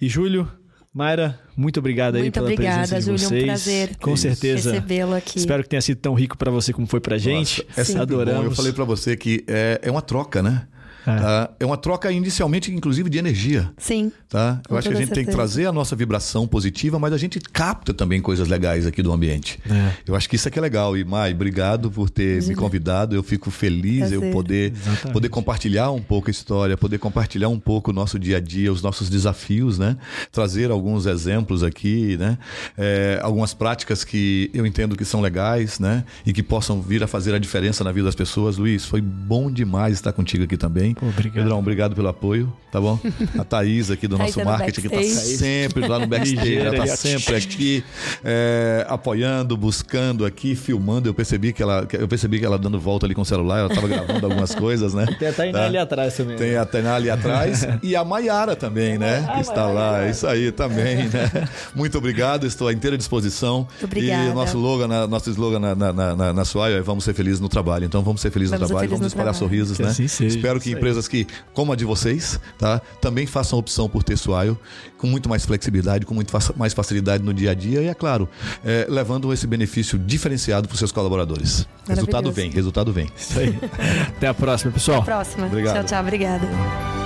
E Júlio, Mayra, muito obrigado aí muito pela obrigada, presença de Júlio, vocês. Um prazer Com certeza. Recebê-lo aqui. Espero que tenha sido tão rico para você como foi pra gente. Nossa, é Adoramos. Bom. Eu falei para você que é, é uma troca, né? É. Tá? é uma troca inicialmente, inclusive, de energia. Sim. Tá? Eu acho que a gente certeza. tem que trazer a nossa vibração positiva, mas a gente capta também coisas legais aqui do ambiente. É. Eu acho que isso é que é legal. E, Mai, obrigado por ter me convidado. Eu fico feliz Prazer. eu poder, poder compartilhar um pouco a história, poder compartilhar um pouco o nosso dia a dia, os nossos desafios, né? Trazer alguns exemplos aqui, né? É, algumas práticas que eu entendo que são legais, né? E que possam vir a fazer a diferença na vida das pessoas. Luiz, foi bom demais estar contigo aqui também. Pô, obrigado. Pedrão, obrigado pelo apoio, tá bom? A Thaís aqui do nosso marketing, que tá sempre lá no backstage, ela tá sempre aqui é, apoiando, buscando aqui, filmando. Eu percebi que ela, eu percebi que ela dando volta ali com o celular, ela tava gravando algumas coisas, né? Tem a Tainá tá? ali atrás também. Tem né? a Tainá ali atrás e a Maiara também, né? que está lá, isso aí também, né? Muito obrigado, estou à inteira disposição. Muito obrigada. E nosso slogan, nosso slogan na, na, na, na, na sua é vamos ser felizes no trabalho. Então vamos ser felizes vamos no trabalho, vamos espalhar trabalho. sorrisos, que né? Assim seja, Espero que empresas que, como a de vocês, tá? Também façam opção por ter Swile com muito mais flexibilidade, com muito mais facilidade no dia a dia e, é claro, é, levando esse benefício diferenciado para os seus colaboradores. Resultado vem, resultado vem. Isso aí. Até a próxima, pessoal. Até a próxima. Obrigado. Tchau, tchau. Obrigada.